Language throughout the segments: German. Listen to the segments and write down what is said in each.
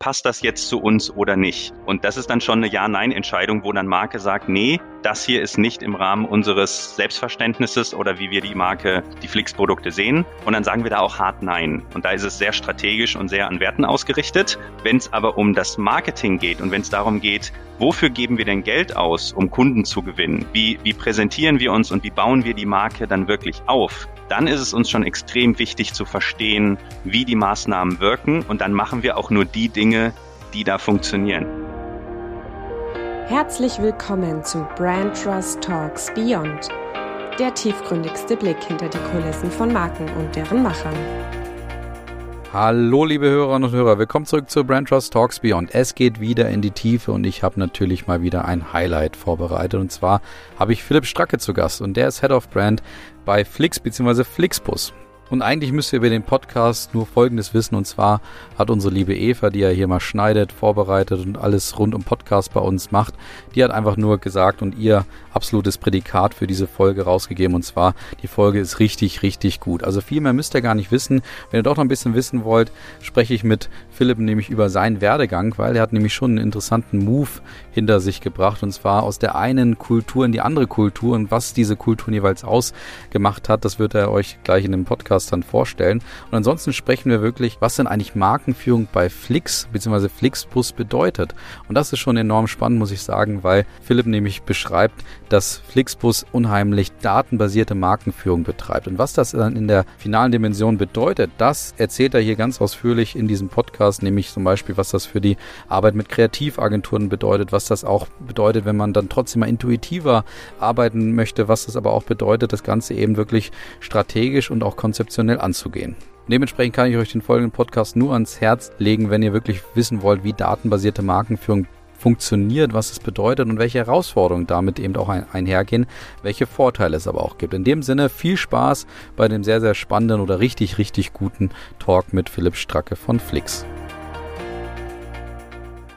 passt das jetzt zu uns oder nicht? Und das ist dann schon eine Ja-Nein-Entscheidung, wo dann Marke sagt, nee, das hier ist nicht im Rahmen unseres Selbstverständnisses oder wie wir die Marke, die Flix-Produkte sehen. Und dann sagen wir da auch hart Nein. Und da ist es sehr strategisch und sehr an Werten ausgerichtet. Wenn es aber um das Marketing geht und wenn es darum geht, wofür geben wir denn Geld aus, um Kunden zu gewinnen? Wie, wie präsentieren wir uns und wie bauen wir die Marke dann wirklich auf? Dann ist es uns schon extrem wichtig zu verstehen, wie die Maßnahmen wirken. Und dann machen wir auch nur die Dinge, die da funktionieren. Herzlich willkommen zu Brand Trust Talks Beyond, der tiefgründigste Blick hinter die Kulissen von Marken und deren Machern. Hallo liebe Hörerinnen und Hörer, willkommen zurück zu Brand Trust Talks Beyond. Es geht wieder in die Tiefe und ich habe natürlich mal wieder ein Highlight vorbereitet und zwar habe ich Philipp Stracke zu Gast und der ist Head of Brand bei Flix bzw. Flixbus. Und eigentlich müsst ihr über den Podcast nur Folgendes wissen. Und zwar hat unsere liebe Eva, die ja hier mal schneidet, vorbereitet und alles rund um Podcast bei uns macht, die hat einfach nur gesagt und ihr absolutes Prädikat für diese Folge rausgegeben. Und zwar, die Folge ist richtig, richtig gut. Also viel mehr müsst ihr gar nicht wissen. Wenn ihr doch noch ein bisschen wissen wollt, spreche ich mit Philipp nämlich über seinen Werdegang, weil er hat nämlich schon einen interessanten Move hinter sich gebracht. Und zwar aus der einen Kultur in die andere Kultur. Und was diese Kulturen jeweils ausgemacht hat, das wird er euch gleich in dem Podcast dann vorstellen. Und ansonsten sprechen wir wirklich, was denn eigentlich Markenführung bei Flix bzw. Flixbus bedeutet. Und das ist schon enorm spannend, muss ich sagen, weil Philipp nämlich beschreibt, dass Flixbus unheimlich datenbasierte Markenführung betreibt. Und was das dann in der finalen Dimension bedeutet, das erzählt er hier ganz ausführlich in diesem Podcast, nämlich zum Beispiel, was das für die Arbeit mit Kreativagenturen bedeutet, was das auch bedeutet, wenn man dann trotzdem mal intuitiver arbeiten möchte, was das aber auch bedeutet, das Ganze eben wirklich strategisch und auch konzeptionell anzugehen. Dementsprechend kann ich euch den folgenden Podcast nur ans Herz legen, wenn ihr wirklich wissen wollt, wie datenbasierte Markenführung funktioniert, was es bedeutet und welche Herausforderungen damit eben auch ein, einhergehen, welche Vorteile es aber auch gibt. In dem Sinne viel Spaß bei dem sehr, sehr spannenden oder richtig, richtig guten Talk mit Philipp Stracke von Flix.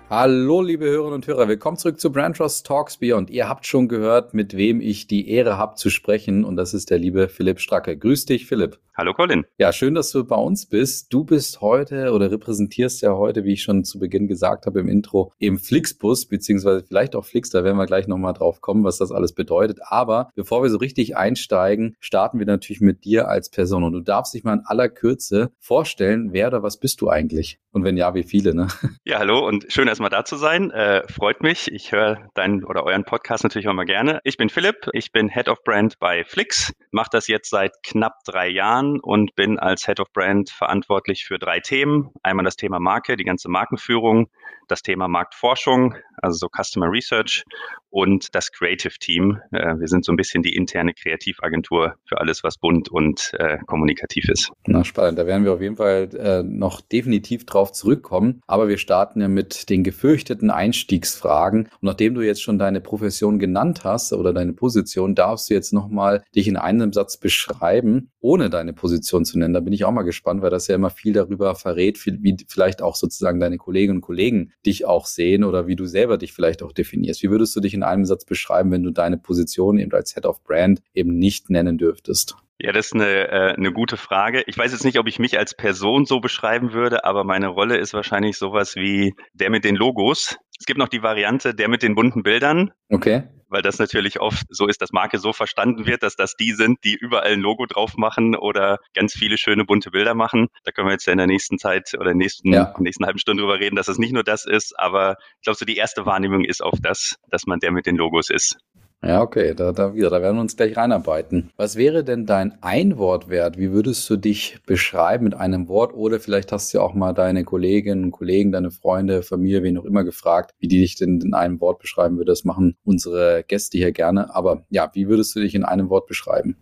Hallo, liebe Hörerinnen und Hörer, willkommen zurück zu Brand Trust Talks Beyond. Ihr habt schon gehört, mit wem ich die Ehre habe zu sprechen und das ist der liebe Philipp Stracke. Grüß dich, Philipp. Hallo, Colin. Ja, schön, dass du bei uns bist. Du bist heute oder repräsentierst ja heute, wie ich schon zu Beginn gesagt habe im Intro, eben Flixbus, beziehungsweise vielleicht auch Flix, da werden wir gleich nochmal drauf kommen, was das alles bedeutet. Aber bevor wir so richtig einsteigen, starten wir natürlich mit dir als Person und du darfst dich mal in aller Kürze vorstellen, wer oder was bist du eigentlich? Und wenn ja, wie viele, ne? Ja, hallo und schön erstmal da zu sein. Äh, freut mich. Ich höre deinen oder euren Podcast natürlich auch mal gerne. Ich bin Philipp, ich bin Head of Brand bei Flix, mache das jetzt seit knapp drei Jahren und bin als Head of Brand verantwortlich für drei Themen. Einmal das Thema Marke, die ganze Markenführung, das Thema Marktforschung, also so Customer Research und das Creative Team. Äh, wir sind so ein bisschen die interne Kreativagentur für alles, was bunt und äh, kommunikativ ist. Na, spannend. Da werden wir auf jeden Fall äh, noch definitiv drauf zurückkommen. Aber wir starten ja mit den gefürchteten Einstiegsfragen. Und nachdem du jetzt schon deine Profession genannt hast oder deine Position, darfst du jetzt nochmal dich in einem Satz beschreiben, ohne deine Position zu nennen. Da bin ich auch mal gespannt, weil das ja immer viel darüber verrät, wie vielleicht auch sozusagen deine Kolleginnen und Kollegen dich auch sehen oder wie du selber dich vielleicht auch definierst. Wie würdest du dich in in einem Satz beschreiben, wenn du deine Position eben als Head of Brand eben nicht nennen dürftest? Ja, das ist eine, äh, eine gute Frage. Ich weiß jetzt nicht, ob ich mich als Person so beschreiben würde, aber meine Rolle ist wahrscheinlich sowas wie der mit den Logos. Es gibt noch die Variante der mit den bunten Bildern. Okay weil das natürlich oft so ist, dass Marke so verstanden wird, dass das die sind, die überall ein Logo drauf machen oder ganz viele schöne bunte Bilder machen. Da können wir jetzt ja in der nächsten Zeit oder nächsten, ja. nächsten halben Stunde drüber reden, dass es nicht nur das ist, aber ich glaube, so die erste Wahrnehmung ist auf das, dass man der mit den Logos ist. Ja, okay, da, da wieder, da werden wir uns gleich reinarbeiten. Was wäre denn dein Einwortwert? Wie würdest du dich beschreiben mit einem Wort? Oder vielleicht hast du ja auch mal deine Kolleginnen und Kollegen, deine Freunde, Familie, wen auch immer gefragt, wie die dich denn in einem Wort beschreiben würde. Das machen unsere Gäste hier gerne. Aber ja, wie würdest du dich in einem Wort beschreiben?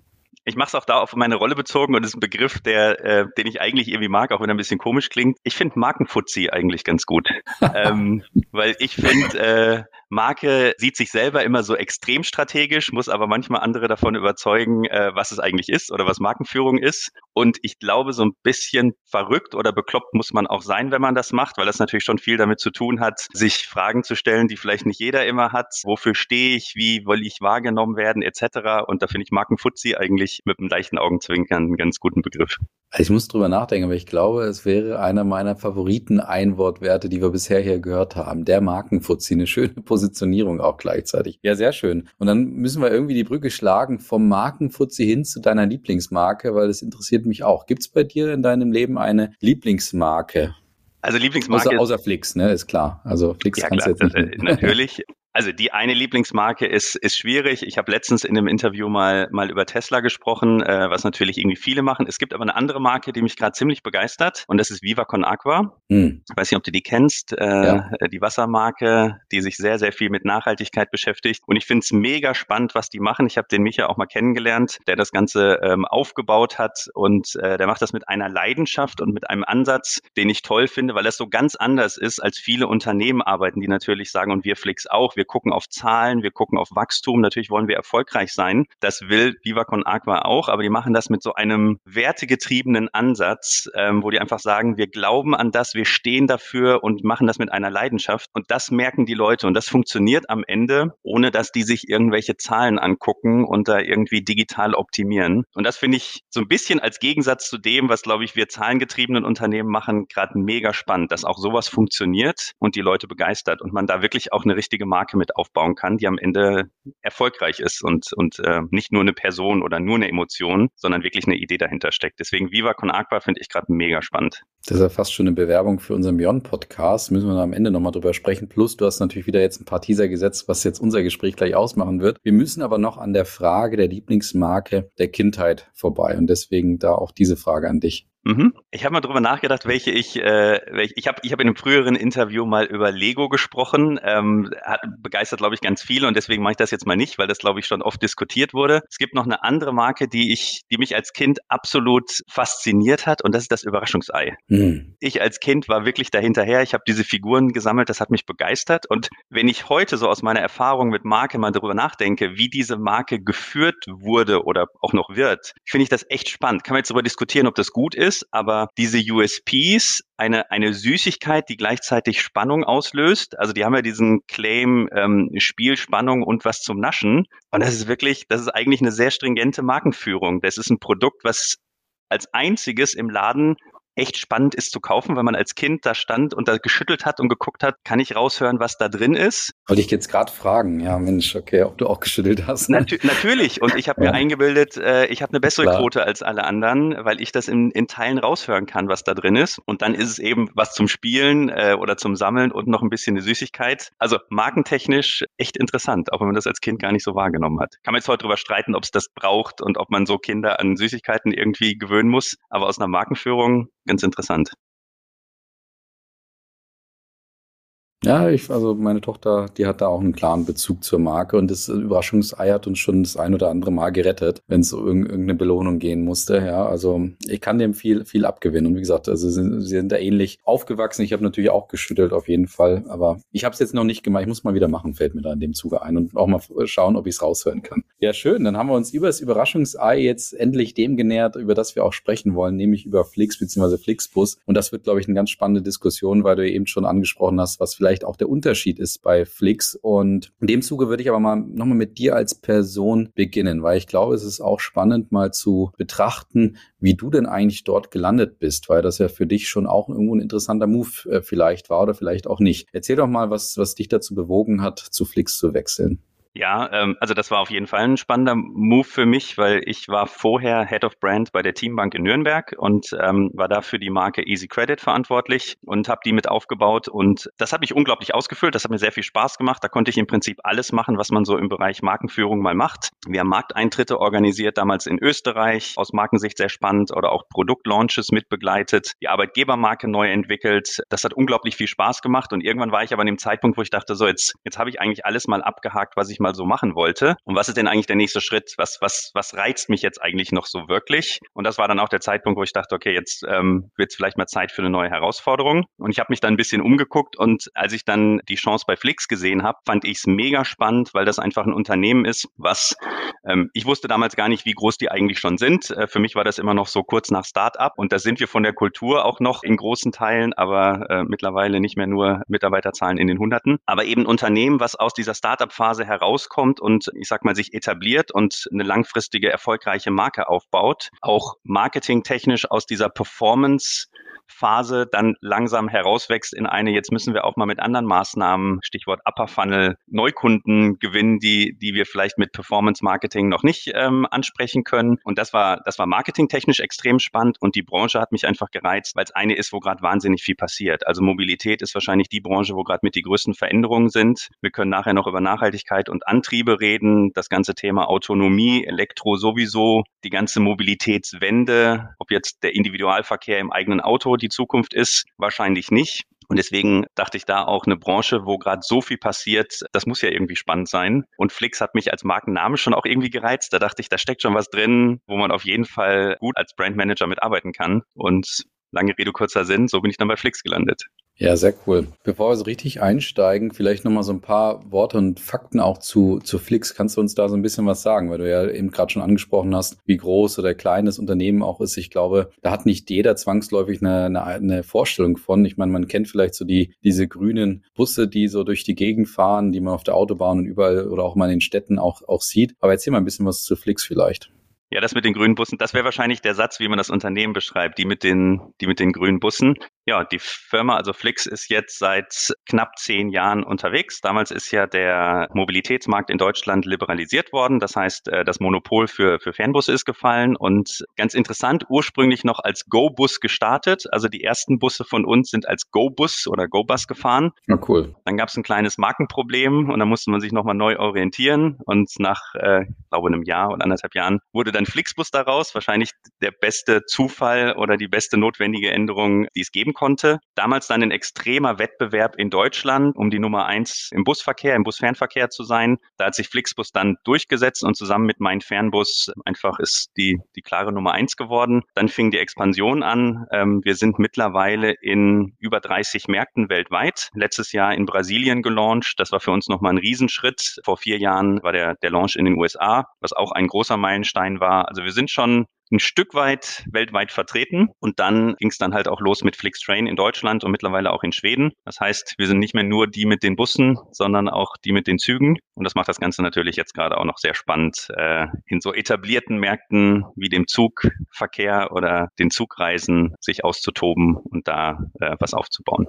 Ich mache es auch da auf meine Rolle bezogen und ist ein Begriff, der, äh, den ich eigentlich irgendwie mag, auch wenn er ein bisschen komisch klingt. Ich finde Markenfuzzi eigentlich ganz gut, ähm, weil ich finde, äh, Marke sieht sich selber immer so extrem strategisch, muss aber manchmal andere davon überzeugen, äh, was es eigentlich ist oder was Markenführung ist. Und ich glaube, so ein bisschen verrückt oder bekloppt muss man auch sein, wenn man das macht, weil das natürlich schon viel damit zu tun hat, sich Fragen zu stellen, die vielleicht nicht jeder immer hat. Wofür stehe ich? Wie will ich wahrgenommen werden? Etc. Und da finde ich Markenfuzzi eigentlich mit einem leichten Augenzwinkern einen ganz guten Begriff. Ich muss drüber nachdenken, aber ich glaube, es wäre einer meiner Favoriten-Einwortwerte, die wir bisher hier gehört haben. Der Markenfuzzi, eine schöne Positionierung auch gleichzeitig. Ja, sehr schön. Und dann müssen wir irgendwie die Brücke schlagen vom Markenfuzzi hin zu deiner Lieblingsmarke, weil das interessiert mich auch. Gibt es bei dir in deinem Leben eine Lieblingsmarke? Also Lieblingsmarke. Außer, außer Flix, ne, ist klar. Also Flix ja, kannst klar, du jetzt nicht. Das, natürlich. Also die eine Lieblingsmarke ist, ist schwierig. Ich habe letztens in einem Interview mal, mal über Tesla gesprochen, äh, was natürlich irgendwie viele machen. Es gibt aber eine andere Marke, die mich gerade ziemlich begeistert und das ist Viva Con Aqua. Hm. Ich weiß nicht, ob du die kennst, äh, ja. die Wassermarke, die sich sehr, sehr viel mit Nachhaltigkeit beschäftigt. Und ich finde es mega spannend, was die machen. Ich habe den Micha auch mal kennengelernt, der das Ganze ähm, aufgebaut hat und äh, der macht das mit einer Leidenschaft und mit einem Ansatz, den ich toll finde, weil das so ganz anders ist, als viele Unternehmen arbeiten, die natürlich sagen, und wir Flix auch, wir gucken auf Zahlen, wir gucken auf Wachstum. Natürlich wollen wir erfolgreich sein. Das will Viva Con Aqua auch, aber die machen das mit so einem wertegetriebenen Ansatz, ähm, wo die einfach sagen, wir glauben an das, wir stehen dafür und machen das mit einer Leidenschaft. Und das merken die Leute und das funktioniert am Ende, ohne dass die sich irgendwelche Zahlen angucken und da irgendwie digital optimieren. Und das finde ich so ein bisschen als Gegensatz zu dem, was, glaube ich, wir zahlengetriebenen Unternehmen machen, gerade mega spannend, dass auch sowas funktioniert und die Leute begeistert und man da wirklich auch eine richtige Marke Marke mit aufbauen kann, die am Ende erfolgreich ist und, und äh, nicht nur eine Person oder nur eine Emotion, sondern wirklich eine Idee dahinter steckt. Deswegen Viva Con Aqua finde ich gerade mega spannend. Das ist ja fast schon eine Bewerbung für unseren Beyond-Podcast. Müssen wir am Ende nochmal drüber sprechen. Plus, du hast natürlich wieder jetzt ein paar Teaser gesetzt, was jetzt unser Gespräch gleich ausmachen wird. Wir müssen aber noch an der Frage der Lieblingsmarke der Kindheit vorbei. Und deswegen da auch diese Frage an dich. Mhm. Ich habe mal drüber nachgedacht, welche ich, äh, welche, ich habe ich hab in einem früheren Interview mal über Lego gesprochen, ähm, hat begeistert, glaube ich, ganz viele und deswegen mache ich das jetzt mal nicht, weil das, glaube ich, schon oft diskutiert wurde. Es gibt noch eine andere Marke, die ich, die mich als Kind absolut fasziniert hat und das ist das Überraschungsei. Mhm. Ich als Kind war wirklich dahinterher, ich habe diese Figuren gesammelt, das hat mich begeistert und wenn ich heute so aus meiner Erfahrung mit Marke mal darüber nachdenke, wie diese Marke geführt wurde oder auch noch wird, finde ich das echt spannend. Kann man jetzt darüber diskutieren, ob das gut ist ist, aber diese USPs, eine, eine Süßigkeit, die gleichzeitig Spannung auslöst. Also die haben ja diesen Claim ähm, Spiel, Spannung und was zum Naschen. Und das ist wirklich, das ist eigentlich eine sehr stringente Markenführung. Das ist ein Produkt, was als einziges im Laden echt spannend ist zu kaufen, weil man als Kind da stand und da geschüttelt hat und geguckt hat, kann ich raushören, was da drin ist. Wollte ich jetzt gerade fragen, ja Mensch, okay, ob du auch geschüttelt hast. Ne? Natu natürlich und ich habe ja. mir eingebildet, äh, ich habe eine bessere Klar. Quote als alle anderen, weil ich das in, in Teilen raushören kann, was da drin ist. Und dann ist es eben was zum Spielen äh, oder zum Sammeln und noch ein bisschen eine Süßigkeit. Also markentechnisch echt interessant, auch wenn man das als Kind gar nicht so wahrgenommen hat. Kann man jetzt heute darüber streiten, ob es das braucht und ob man so Kinder an Süßigkeiten irgendwie gewöhnen muss, aber aus einer Markenführung ganz interessant. Ja, ich, also meine Tochter, die hat da auch einen klaren Bezug zur Marke und das Überraschungsei hat uns schon das ein oder andere Mal gerettet, wenn es um irgendeine Belohnung gehen musste. Ja, also ich kann dem viel, viel abgewinnen. Und wie gesagt, also sie, sie sind da ähnlich aufgewachsen. Ich habe natürlich auch geschüttelt auf jeden Fall, aber ich habe es jetzt noch nicht gemacht. Ich muss mal wieder machen, fällt mir da in dem Zuge ein und auch mal schauen, ob ich es raushören kann. Ja, schön. Dann haben wir uns über das Überraschungsei jetzt endlich dem genähert, über das wir auch sprechen wollen, nämlich über Flix bzw. Flixbus. Und das wird, glaube ich, eine ganz spannende Diskussion, weil du eben schon angesprochen hast, was vielleicht vielleicht auch der Unterschied ist bei Flix. Und in dem Zuge würde ich aber mal nochmal mit dir als Person beginnen, weil ich glaube, es ist auch spannend mal zu betrachten, wie du denn eigentlich dort gelandet bist, weil das ja für dich schon auch irgendwo ein interessanter Move äh, vielleicht war oder vielleicht auch nicht. Erzähl doch mal, was, was dich dazu bewogen hat, zu Flix zu wechseln. Ja, ähm, also das war auf jeden Fall ein spannender Move für mich, weil ich war vorher Head of Brand bei der Teambank in Nürnberg und ähm, war da für die Marke Easy Credit verantwortlich und habe die mit aufgebaut und das hat mich unglaublich ausgefüllt, das hat mir sehr viel Spaß gemacht, da konnte ich im Prinzip alles machen, was man so im Bereich Markenführung mal macht. Wir haben Markteintritte organisiert, damals in Österreich, aus Markensicht sehr spannend oder auch Produktlaunches mitbegleitet, die Arbeitgebermarke neu entwickelt, das hat unglaublich viel Spaß gemacht und irgendwann war ich aber an dem Zeitpunkt, wo ich dachte, so jetzt, jetzt habe ich eigentlich alles mal abgehakt, was ich mal so machen wollte. Und was ist denn eigentlich der nächste Schritt? Was, was, was reizt mich jetzt eigentlich noch so wirklich? Und das war dann auch der Zeitpunkt, wo ich dachte, okay, jetzt ähm, wird es vielleicht mal Zeit für eine neue Herausforderung. Und ich habe mich dann ein bisschen umgeguckt und als ich dann die Chance bei Flix gesehen habe, fand ich es mega spannend, weil das einfach ein Unternehmen ist, was ähm, ich wusste damals gar nicht, wie groß die eigentlich schon sind. Äh, für mich war das immer noch so kurz nach Start-up und da sind wir von der Kultur auch noch in großen Teilen, aber äh, mittlerweile nicht mehr nur Mitarbeiterzahlen in den Hunderten. Aber eben ein Unternehmen, was aus dieser Start-up-Phase herauskommt und ich sag mal sich etabliert und eine langfristige erfolgreiche Marke aufbaut, auch marketingtechnisch aus dieser Performance Phase dann langsam herauswächst in eine, jetzt müssen wir auch mal mit anderen Maßnahmen, Stichwort Upper Funnel, Neukunden gewinnen, die, die wir vielleicht mit Performance Marketing noch nicht ähm, ansprechen können. Und das war, das war marketingtechnisch extrem spannend und die Branche hat mich einfach gereizt, weil es eine ist, wo gerade wahnsinnig viel passiert. Also Mobilität ist wahrscheinlich die Branche, wo gerade mit die größten Veränderungen sind. Wir können nachher noch über Nachhaltigkeit und Antriebe reden, das ganze Thema Autonomie, Elektro sowieso, die ganze Mobilitätswende, ob jetzt der Individualverkehr im eigenen Auto die Zukunft ist, wahrscheinlich nicht. Und deswegen dachte ich da auch eine Branche, wo gerade so viel passiert, das muss ja irgendwie spannend sein. Und Flix hat mich als Markenname schon auch irgendwie gereizt. Da dachte ich, da steckt schon was drin, wo man auf jeden Fall gut als Brandmanager mitarbeiten kann. Und lange Rede, kurzer Sinn, so bin ich dann bei Flix gelandet. Ja, sehr cool. Bevor wir so richtig einsteigen, vielleicht nochmal so ein paar Worte und Fakten auch zu, zu Flix. Kannst du uns da so ein bisschen was sagen? Weil du ja eben gerade schon angesprochen hast, wie groß oder klein das Unternehmen auch ist. Ich glaube, da hat nicht jeder zwangsläufig eine, eine, eine Vorstellung von. Ich meine, man kennt vielleicht so die, diese grünen Busse, die so durch die Gegend fahren, die man auf der Autobahn und überall oder auch mal in den Städten auch, auch sieht. Aber erzähl mal ein bisschen was zu Flix vielleicht. Ja, das mit den grünen Bussen, das wäre wahrscheinlich der Satz, wie man das Unternehmen beschreibt, die mit den, die mit den grünen Bussen. Ja, die Firma, also Flix, ist jetzt seit knapp zehn Jahren unterwegs. Damals ist ja der Mobilitätsmarkt in Deutschland liberalisiert worden. Das heißt, äh, das Monopol für, für Fernbusse ist gefallen und ganz interessant, ursprünglich noch als Go-Bus gestartet. Also die ersten Busse von uns sind als Go-Bus oder Go-Bus gefahren. Ja, cool. Dann gab es ein kleines Markenproblem und da musste man sich nochmal neu orientieren. Und nach, äh, glaube einem Jahr oder anderthalb Jahren wurde dann Flixbus daraus. Wahrscheinlich der beste Zufall oder die beste notwendige Änderung, die es geben geben konnte. Damals dann ein extremer Wettbewerb in Deutschland, um die Nummer eins im Busverkehr, im Busfernverkehr zu sein. Da hat sich Flixbus dann durchgesetzt und zusammen mit meinem Fernbus einfach ist die, die klare Nummer eins geworden. Dann fing die Expansion an. Ähm, wir sind mittlerweile in über 30 Märkten weltweit. Letztes Jahr in Brasilien gelauncht. Das war für uns nochmal ein Riesenschritt. Vor vier Jahren war der, der Launch in den USA, was auch ein großer Meilenstein war. Also wir sind schon ein Stück weit weltweit vertreten. Und dann ging es dann halt auch los mit Flixtrain in Deutschland und mittlerweile auch in Schweden. Das heißt, wir sind nicht mehr nur die mit den Bussen, sondern auch die mit den Zügen. Und das macht das Ganze natürlich jetzt gerade auch noch sehr spannend, äh, in so etablierten Märkten wie dem Zugverkehr oder den Zugreisen sich auszutoben und da äh, was aufzubauen.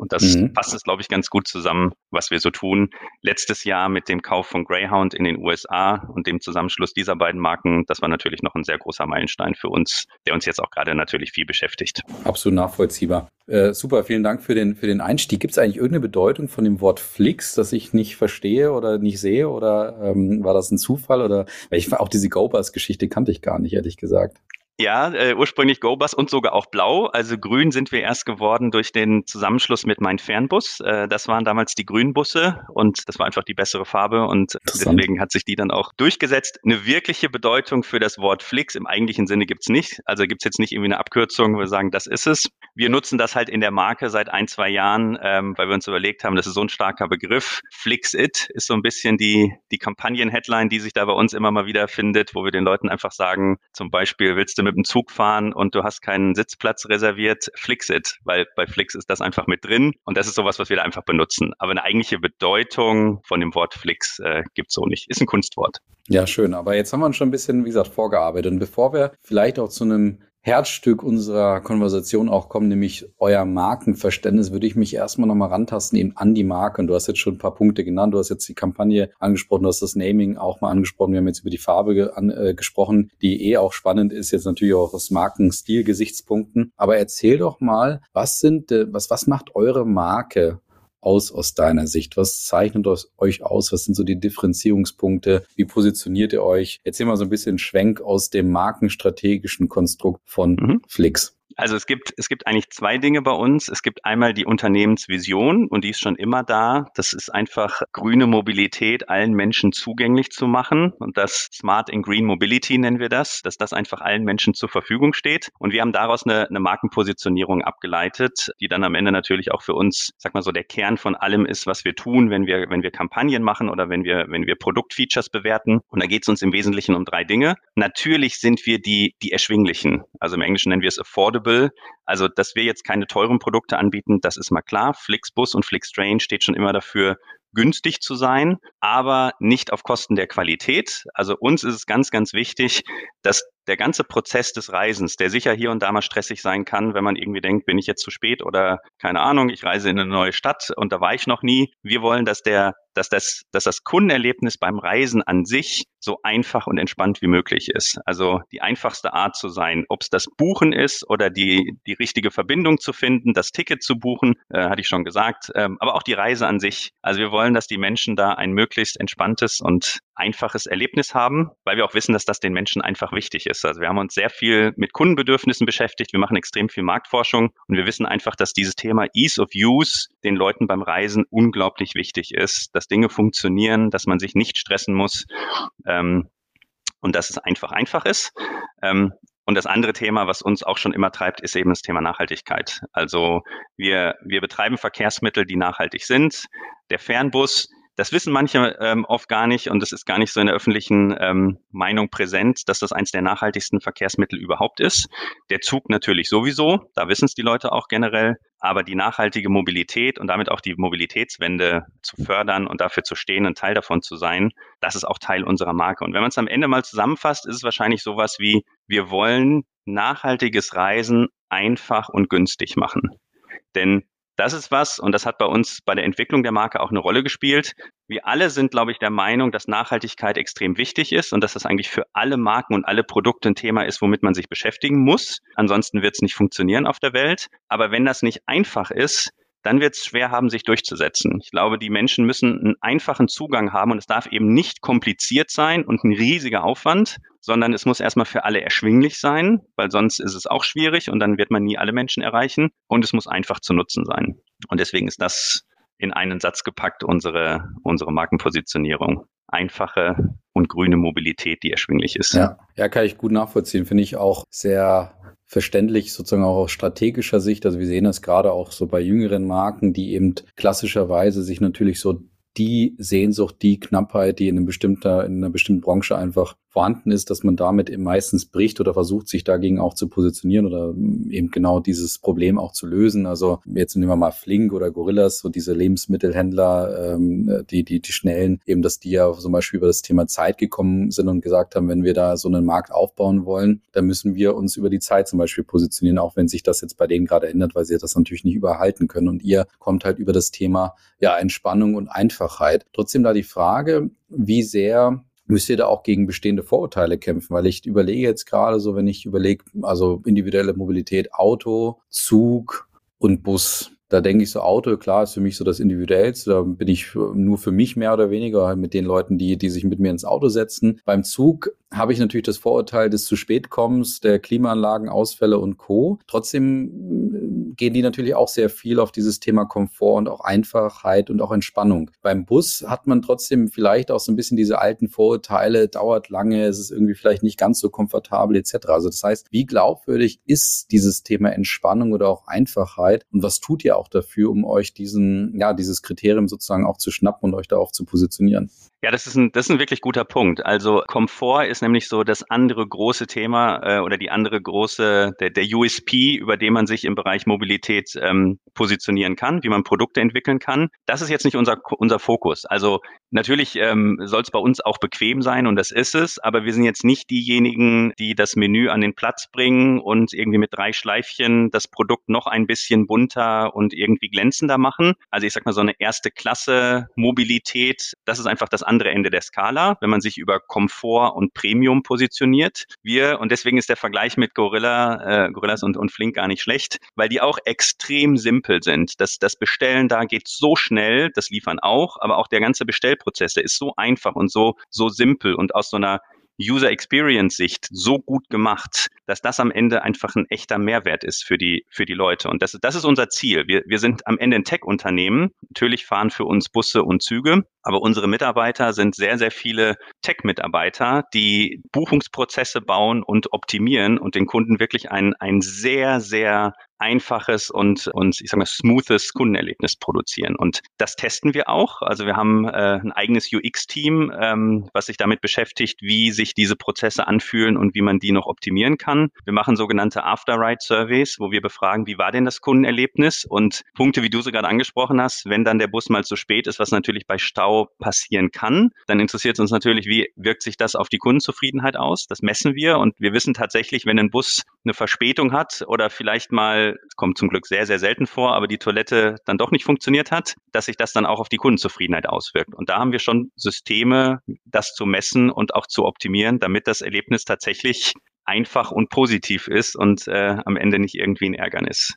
Und das mhm. passt es, glaube ich, ganz gut zusammen, was wir so tun. Letztes Jahr mit dem Kauf von Greyhound in den USA und dem Zusammenschluss dieser beiden Marken, das war natürlich noch ein sehr großer Meilenstein für uns, der uns jetzt auch gerade natürlich viel beschäftigt. Absolut nachvollziehbar. Äh, super, vielen Dank für den, für den Einstieg. Gibt es eigentlich irgendeine Bedeutung von dem Wort Flix, das ich nicht verstehe oder nicht sehe? Oder ähm, war das ein Zufall? Oder weil ich auch diese GoBus-Geschichte kannte ich gar nicht, ehrlich gesagt. Ja, äh, ursprünglich GoBus und sogar auch blau. Also grün sind wir erst geworden durch den Zusammenschluss mit Mein Fernbus. Äh, das waren damals die grünen Busse und das war einfach die bessere Farbe und deswegen hat sich die dann auch durchgesetzt. Eine wirkliche Bedeutung für das Wort Flix im eigentlichen Sinne gibt's nicht. Also gibt's jetzt nicht irgendwie eine Abkürzung, wo wir sagen, das ist es. Wir nutzen das halt in der Marke seit ein, zwei Jahren, ähm, weil wir uns überlegt haben, das ist so ein starker Begriff. Flix It ist so ein bisschen die, die Kampagnen-Headline, die sich da bei uns immer mal wieder findet, wo wir den Leuten einfach sagen, zum Beispiel willst du mit mit dem Zug fahren und du hast keinen Sitzplatz reserviert, Flixit, weil bei Flix ist das einfach mit drin und das ist sowas, was wir da einfach benutzen. Aber eine eigentliche Bedeutung von dem Wort Flix äh, gibt es so nicht. Ist ein Kunstwort. Ja, schön. Aber jetzt haben wir uns schon ein bisschen, wie gesagt, vorgearbeitet. Und bevor wir vielleicht auch zu einem Herzstück unserer Konversation auch kommen, nämlich euer Markenverständnis, würde ich mich erstmal nochmal rantasten eben an die Marke. Und du hast jetzt schon ein paar Punkte genannt. Du hast jetzt die Kampagne angesprochen, du hast das Naming auch mal angesprochen. Wir haben jetzt über die Farbe an, äh, gesprochen, die eh auch spannend ist, jetzt natürlich auch aus Markenstil-Gesichtspunkten. Aber erzähl doch mal, was sind, äh, was, was macht eure Marke aus aus deiner Sicht? Was zeichnet euch aus? Was sind so die Differenzierungspunkte? Wie positioniert ihr euch? Erzähl mal so ein bisschen Schwenk aus dem markenstrategischen Konstrukt von mhm. Flix. Also es gibt, es gibt eigentlich zwei Dinge bei uns. Es gibt einmal die Unternehmensvision und die ist schon immer da. Das ist einfach grüne Mobilität allen Menschen zugänglich zu machen und das Smart and Green Mobility nennen wir das, dass das einfach allen Menschen zur Verfügung steht. Und wir haben daraus eine, eine Markenpositionierung abgeleitet, die dann am Ende natürlich auch für uns, sag mal so, der Kern von allem ist, was wir tun, wenn wir, wenn wir Kampagnen machen oder wenn wir, wenn wir Produktfeatures bewerten. Und da geht es uns im Wesentlichen um drei Dinge. Natürlich sind wir die, die erschwinglichen. Also im Englischen nennen wir es affordable. Also, dass wir jetzt keine teuren Produkte anbieten, das ist mal klar. Flixbus und Flixtrain steht schon immer dafür, günstig zu sein, aber nicht auf Kosten der Qualität. Also uns ist es ganz, ganz wichtig, dass der ganze Prozess des Reisens, der sicher hier und da mal stressig sein kann, wenn man irgendwie denkt, bin ich jetzt zu spät oder keine Ahnung, ich reise in eine neue Stadt und da war ich noch nie. Wir wollen, dass der, dass das, dass das Kundenerlebnis beim Reisen an sich so einfach und entspannt wie möglich ist. Also die einfachste Art zu sein, ob es das Buchen ist oder die, die richtige Verbindung zu finden, das Ticket zu buchen, äh, hatte ich schon gesagt, ähm, aber auch die Reise an sich. Also wir wollen, dass die Menschen da ein möglichst entspanntes und einfaches Erlebnis haben, weil wir auch wissen, dass das den Menschen einfach wichtig ist. Also wir haben uns sehr viel mit Kundenbedürfnissen beschäftigt, wir machen extrem viel Marktforschung und wir wissen einfach, dass dieses Thema Ease of Use den Leuten beim Reisen unglaublich wichtig ist, dass Dinge funktionieren, dass man sich nicht stressen muss ähm, und dass es einfach einfach ist. Ähm, und das andere Thema, was uns auch schon immer treibt, ist eben das Thema Nachhaltigkeit. Also wir, wir betreiben Verkehrsmittel, die nachhaltig sind. Der Fernbus das wissen manche ähm, oft gar nicht und es ist gar nicht so in der öffentlichen ähm, Meinung präsent, dass das eines der nachhaltigsten Verkehrsmittel überhaupt ist. Der Zug natürlich sowieso, da wissen es die Leute auch generell, aber die nachhaltige Mobilität und damit auch die Mobilitätswende zu fördern und dafür zu stehen, ein Teil davon zu sein, das ist auch Teil unserer Marke. Und wenn man es am Ende mal zusammenfasst, ist es wahrscheinlich sowas wie, wir wollen nachhaltiges Reisen einfach und günstig machen. Denn das ist was, und das hat bei uns bei der Entwicklung der Marke auch eine Rolle gespielt. Wir alle sind, glaube ich, der Meinung, dass Nachhaltigkeit extrem wichtig ist und dass das eigentlich für alle Marken und alle Produkte ein Thema ist, womit man sich beschäftigen muss. Ansonsten wird es nicht funktionieren auf der Welt. Aber wenn das nicht einfach ist, dann wird es schwer haben, sich durchzusetzen. Ich glaube, die Menschen müssen einen einfachen Zugang haben und es darf eben nicht kompliziert sein und ein riesiger Aufwand, sondern es muss erstmal für alle erschwinglich sein, weil sonst ist es auch schwierig und dann wird man nie alle Menschen erreichen und es muss einfach zu nutzen sein. Und deswegen ist das in einen Satz gepackt unsere, unsere Markenpositionierung. Einfache und grüne Mobilität, die erschwinglich ist. Ja, ja kann ich gut nachvollziehen. Finde ich auch sehr verständlich sozusagen auch aus strategischer Sicht. Also wir sehen das gerade auch so bei jüngeren Marken, die eben klassischerweise sich natürlich so die Sehnsucht, die Knappheit, die in, einem bestimmter, in einer bestimmten Branche einfach vorhanden ist, dass man damit eben meistens bricht oder versucht, sich dagegen auch zu positionieren oder eben genau dieses Problem auch zu lösen. Also jetzt nehmen wir mal Flink oder Gorillas, so diese Lebensmittelhändler, ähm, die, die, die schnellen, eben, dass die ja zum Beispiel über das Thema Zeit gekommen sind und gesagt haben, wenn wir da so einen Markt aufbauen wollen, dann müssen wir uns über die Zeit zum Beispiel positionieren, auch wenn sich das jetzt bei denen gerade ändert, weil sie das natürlich nicht überhalten können. Und ihr kommt halt über das Thema ja Entspannung und Einfachheit. Trotzdem da die Frage, wie sehr müsst ihr da auch gegen bestehende Vorurteile kämpfen, weil ich überlege jetzt gerade so, wenn ich überlege, also individuelle Mobilität, Auto, Zug und Bus. Da denke ich so, Auto, klar, ist für mich so das Individuellste. Da bin ich nur für mich mehr oder weniger mit den Leuten, die, die sich mit mir ins Auto setzen. Beim Zug habe ich natürlich das Vorurteil des zu spät kommens, der Klimaanlagen, Ausfälle und Co. Trotzdem gehen die natürlich auch sehr viel auf dieses Thema Komfort und auch Einfachheit und auch Entspannung. Beim Bus hat man trotzdem vielleicht auch so ein bisschen diese alten Vorurteile, dauert lange, es ist irgendwie vielleicht nicht ganz so komfortabel etc. Also das heißt, wie glaubwürdig ist dieses Thema Entspannung oder auch Einfachheit und was tut ihr auch dafür, um euch diesen, ja, dieses Kriterium sozusagen auch zu schnappen und euch da auch zu positionieren? Ja, das ist ein, das ist ein wirklich guter Punkt. Also Komfort ist nämlich so das andere große Thema äh, oder die andere große, der, der USP, über den man sich im Bereich Mobilität ähm, positionieren kann, wie man Produkte entwickeln kann. Das ist jetzt nicht unser, unser Fokus. Also natürlich ähm, soll es bei uns auch bequem sein und das ist es, aber wir sind jetzt nicht diejenigen, die das Menü an den Platz bringen und irgendwie mit drei Schleifchen das Produkt noch ein bisschen bunter und irgendwie glänzender machen. Also ich sag mal so eine erste Klasse Mobilität, das ist einfach das andere Ende der Skala, wenn man sich über Komfort und Premium positioniert. Wir, und deswegen ist der Vergleich mit Gorilla, äh, Gorillas und, und Flink gar nicht schlecht, weil die auch extrem simpel sind. Das, das Bestellen da geht so schnell, das Liefern auch, aber auch der ganze Bestellprozess, der ist so einfach und so, so simpel und aus so einer User Experience Sicht so gut gemacht, dass das am Ende einfach ein echter Mehrwert ist für die, für die Leute. Und das, das ist unser Ziel. Wir, wir sind am Ende ein Tech-Unternehmen. Natürlich fahren für uns Busse und Züge, aber unsere Mitarbeiter sind sehr, sehr viele Tech-Mitarbeiter, die Buchungsprozesse bauen und optimieren und den Kunden wirklich ein, ein sehr, sehr einfaches und, und ich sage mal, smoothes Kundenerlebnis produzieren. Und das testen wir auch. Also wir haben äh, ein eigenes UX-Team, ähm, was sich damit beschäftigt, wie sich diese Prozesse anfühlen und wie man die noch optimieren kann. Wir machen sogenannte After-Ride-Surveys, wo wir befragen, wie war denn das Kundenerlebnis und Punkte, wie du sie gerade angesprochen hast, wenn dann der Bus mal zu spät ist, was natürlich bei Stau passieren kann, dann interessiert es uns natürlich, wie wirkt sich das auf die Kundenzufriedenheit aus. Das messen wir und wir wissen tatsächlich, wenn ein Bus eine Verspätung hat oder vielleicht mal es kommt zum Glück sehr, sehr selten vor, aber die Toilette dann doch nicht funktioniert hat, dass sich das dann auch auf die Kundenzufriedenheit auswirkt. Und da haben wir schon Systeme, das zu messen und auch zu optimieren, damit das Erlebnis tatsächlich einfach und positiv ist und äh, am Ende nicht irgendwie ein Ärgernis.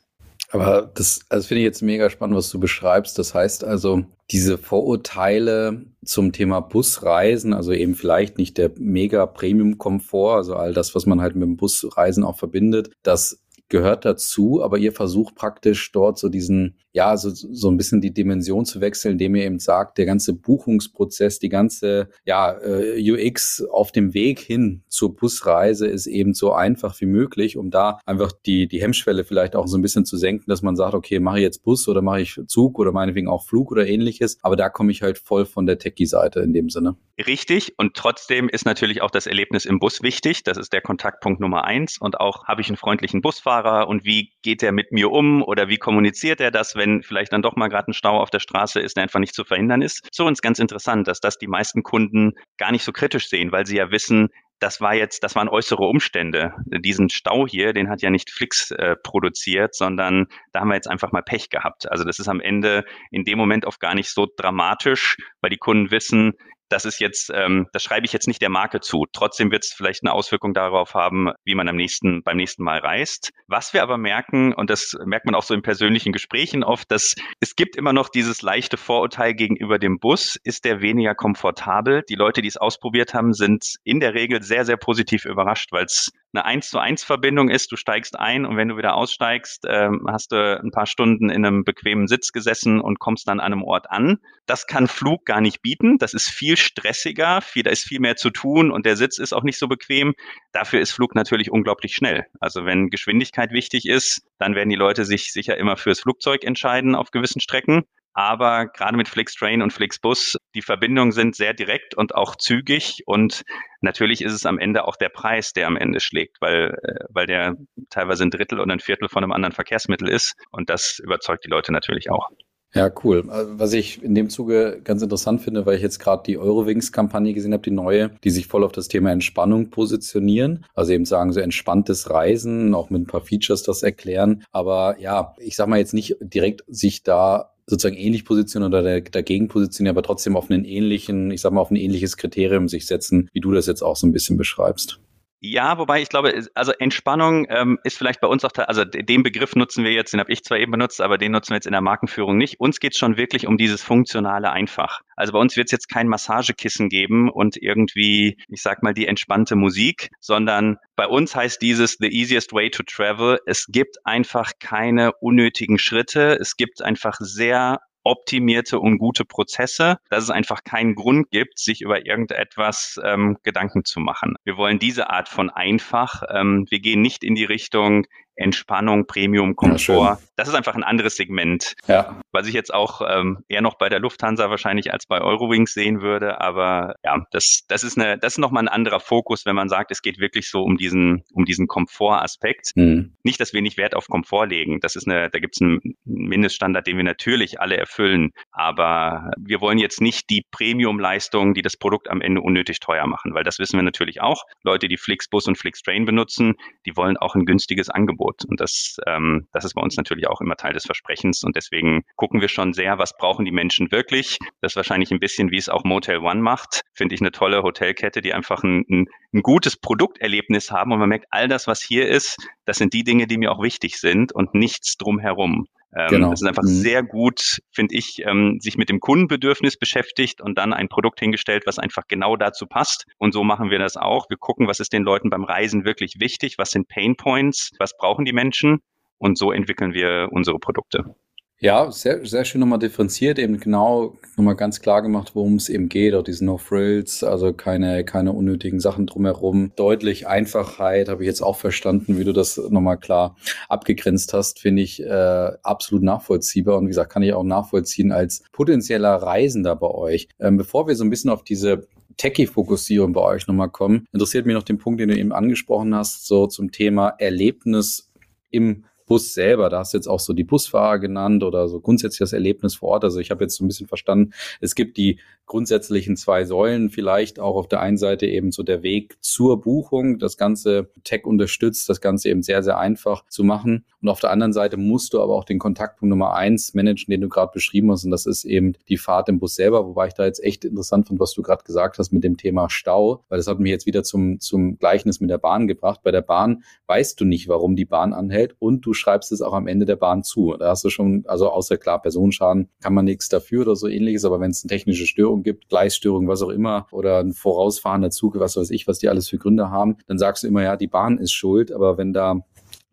Aber das, also finde ich jetzt mega spannend, was du beschreibst. Das heißt also, diese Vorurteile zum Thema Busreisen, also eben vielleicht nicht der mega Premium-Komfort, also all das, was man halt mit dem Busreisen auch verbindet, das gehört dazu, aber ihr versucht praktisch dort so diesen, ja, so, so ein bisschen die Dimension zu wechseln, indem ihr eben sagt, der ganze Buchungsprozess, die ganze, ja, äh, UX auf dem Weg hin zur Busreise ist eben so einfach wie möglich, um da einfach die, die Hemmschwelle vielleicht auch so ein bisschen zu senken, dass man sagt, okay, mache ich jetzt Bus oder mache ich Zug oder meinetwegen auch Flug oder ähnliches, aber da komme ich halt voll von der Techie-Seite in dem Sinne. Richtig. Und trotzdem ist natürlich auch das Erlebnis im Bus wichtig, das ist der Kontaktpunkt Nummer eins. Und auch habe ich einen freundlichen Busfahrer, und wie geht er mit mir um? Oder wie kommuniziert er das, wenn vielleicht dann doch mal gerade ein Stau auf der Straße ist, der einfach nicht zu verhindern ist. So ist ganz interessant, dass das die meisten Kunden gar nicht so kritisch sehen, weil sie ja wissen, das war jetzt, das waren äußere Umstände. Diesen Stau hier, den hat ja nicht Flix äh, produziert, sondern da haben wir jetzt einfach mal Pech gehabt. Also das ist am Ende in dem Moment oft gar nicht so dramatisch, weil die Kunden wissen, das ist jetzt, ähm, das schreibe ich jetzt nicht der Marke zu. Trotzdem wird es vielleicht eine Auswirkung darauf haben, wie man am nächsten, beim nächsten Mal reist. Was wir aber merken, und das merkt man auch so in persönlichen Gesprächen oft, dass es gibt immer noch dieses leichte Vorurteil gegenüber dem Bus. Ist der weniger komfortabel? Die Leute, die es ausprobiert haben, sind in der Regel sehr, sehr positiv überrascht, weil es eine 1 zu 1 Verbindung ist, du steigst ein und wenn du wieder aussteigst, ähm, hast du ein paar Stunden in einem bequemen Sitz gesessen und kommst dann an einem Ort an. Das kann Flug gar nicht bieten. Das ist viel stressiger, viel, da ist viel mehr zu tun und der Sitz ist auch nicht so bequem. Dafür ist Flug natürlich unglaublich schnell. Also wenn Geschwindigkeit wichtig ist, dann werden die Leute sich sicher immer fürs Flugzeug entscheiden auf gewissen Strecken. Aber gerade mit Flixtrain und Flixbus, die Verbindungen sind sehr direkt und auch zügig. Und natürlich ist es am Ende auch der Preis, der am Ende schlägt, weil, äh, weil der teilweise ein Drittel oder ein Viertel von einem anderen Verkehrsmittel ist. Und das überzeugt die Leute natürlich auch. Ja, cool. Was ich in dem Zuge ganz interessant finde, weil ich jetzt gerade die Eurowings-Kampagne gesehen habe, die neue, die sich voll auf das Thema Entspannung positionieren. Also eben sagen, so entspanntes Reisen, auch mit ein paar Features das erklären. Aber ja, ich sag mal jetzt nicht direkt sich da sozusagen ähnlich positionieren oder dagegen positionieren, aber trotzdem auf einen ähnlichen, ich sag mal, auf ein ähnliches Kriterium sich setzen, wie du das jetzt auch so ein bisschen beschreibst. Ja, wobei ich glaube, also Entspannung ähm, ist vielleicht bei uns auch, also den Begriff nutzen wir jetzt, den habe ich zwar eben benutzt, aber den nutzen wir jetzt in der Markenführung nicht. Uns geht es schon wirklich um dieses funktionale einfach. Also bei uns wird es jetzt kein Massagekissen geben und irgendwie, ich sag mal, die entspannte Musik, sondern bei uns heißt dieses the easiest way to travel. Es gibt einfach keine unnötigen Schritte. Es gibt einfach sehr optimierte und gute Prozesse, dass es einfach keinen Grund gibt, sich über irgendetwas ähm, Gedanken zu machen. Wir wollen diese Art von einfach. Ähm, wir gehen nicht in die Richtung, Entspannung, Premium, Komfort. Ja, das ist einfach ein anderes Segment, ja. was ich jetzt auch ähm, eher noch bei der Lufthansa wahrscheinlich als bei Eurowings sehen würde. Aber ja, das, das ist eine, das ist nochmal ein anderer Fokus, wenn man sagt, es geht wirklich so um diesen, um diesen Komfortaspekt. Mhm. Nicht, dass wir nicht Wert auf Komfort legen. Das ist eine, da gibt es einen Mindeststandard, den wir natürlich alle erfüllen. Aber wir wollen jetzt nicht die Premium-Leistungen, die das Produkt am Ende unnötig teuer machen, weil das wissen wir natürlich auch. Leute, die Flixbus und Flixtrain benutzen, die wollen auch ein günstiges Angebot Angebot. Und das, ähm, das ist bei uns natürlich auch immer Teil des Versprechens. Und deswegen gucken wir schon sehr, was brauchen die Menschen wirklich. Das ist wahrscheinlich ein bisschen, wie es auch Motel One macht. Finde ich eine tolle Hotelkette, die einfach ein, ein, ein gutes Produkterlebnis haben. Und man merkt, all das, was hier ist, das sind die Dinge, die mir auch wichtig sind und nichts drumherum. Ähm, genau. Es ist einfach mhm. sehr gut, finde ich, ähm, sich mit dem Kundenbedürfnis beschäftigt und dann ein Produkt hingestellt, was einfach genau dazu passt. Und so machen wir das auch. Wir gucken, was ist den Leuten beim Reisen wirklich wichtig, was sind Pain Points, was brauchen die Menschen und so entwickeln wir unsere Produkte. Ja, sehr, sehr schön nochmal differenziert, eben genau nochmal ganz klar gemacht, worum es eben geht, auch diese No-Frills, also keine, keine unnötigen Sachen drumherum. Deutlich Einfachheit, habe ich jetzt auch verstanden, wie du das nochmal klar abgegrenzt hast, finde ich äh, absolut nachvollziehbar und wie gesagt, kann ich auch nachvollziehen als potenzieller Reisender bei euch. Ähm, bevor wir so ein bisschen auf diese Techie-Fokussierung bei euch nochmal kommen, interessiert mich noch den Punkt, den du eben angesprochen hast, so zum Thema Erlebnis im Bus selber, da hast du jetzt auch so die Busfahrer genannt oder so grundsätzlich das Erlebnis vor Ort. Also ich habe jetzt so ein bisschen verstanden, es gibt die grundsätzlichen zwei Säulen, vielleicht auch auf der einen Seite eben so der Weg zur Buchung, das Ganze Tech unterstützt, das Ganze eben sehr, sehr einfach zu machen. Und auf der anderen Seite musst du aber auch den Kontaktpunkt Nummer eins managen, den du gerade beschrieben hast. Und das ist eben die Fahrt im Bus selber, wobei ich da jetzt echt interessant fand, was du gerade gesagt hast mit dem Thema Stau, weil das hat mich jetzt wieder zum, zum Gleichnis mit der Bahn gebracht. Bei der Bahn weißt du nicht, warum die Bahn anhält und du schreibst es auch am Ende der Bahn zu. Da hast du schon, also außer klar, Personenschaden kann man nichts dafür oder so ähnliches, aber wenn es eine technische Störung gibt, Gleisstörung, was auch immer, oder ein vorausfahrender Zug, was weiß ich, was die alles für Gründe haben, dann sagst du immer, ja, die Bahn ist schuld, aber wenn da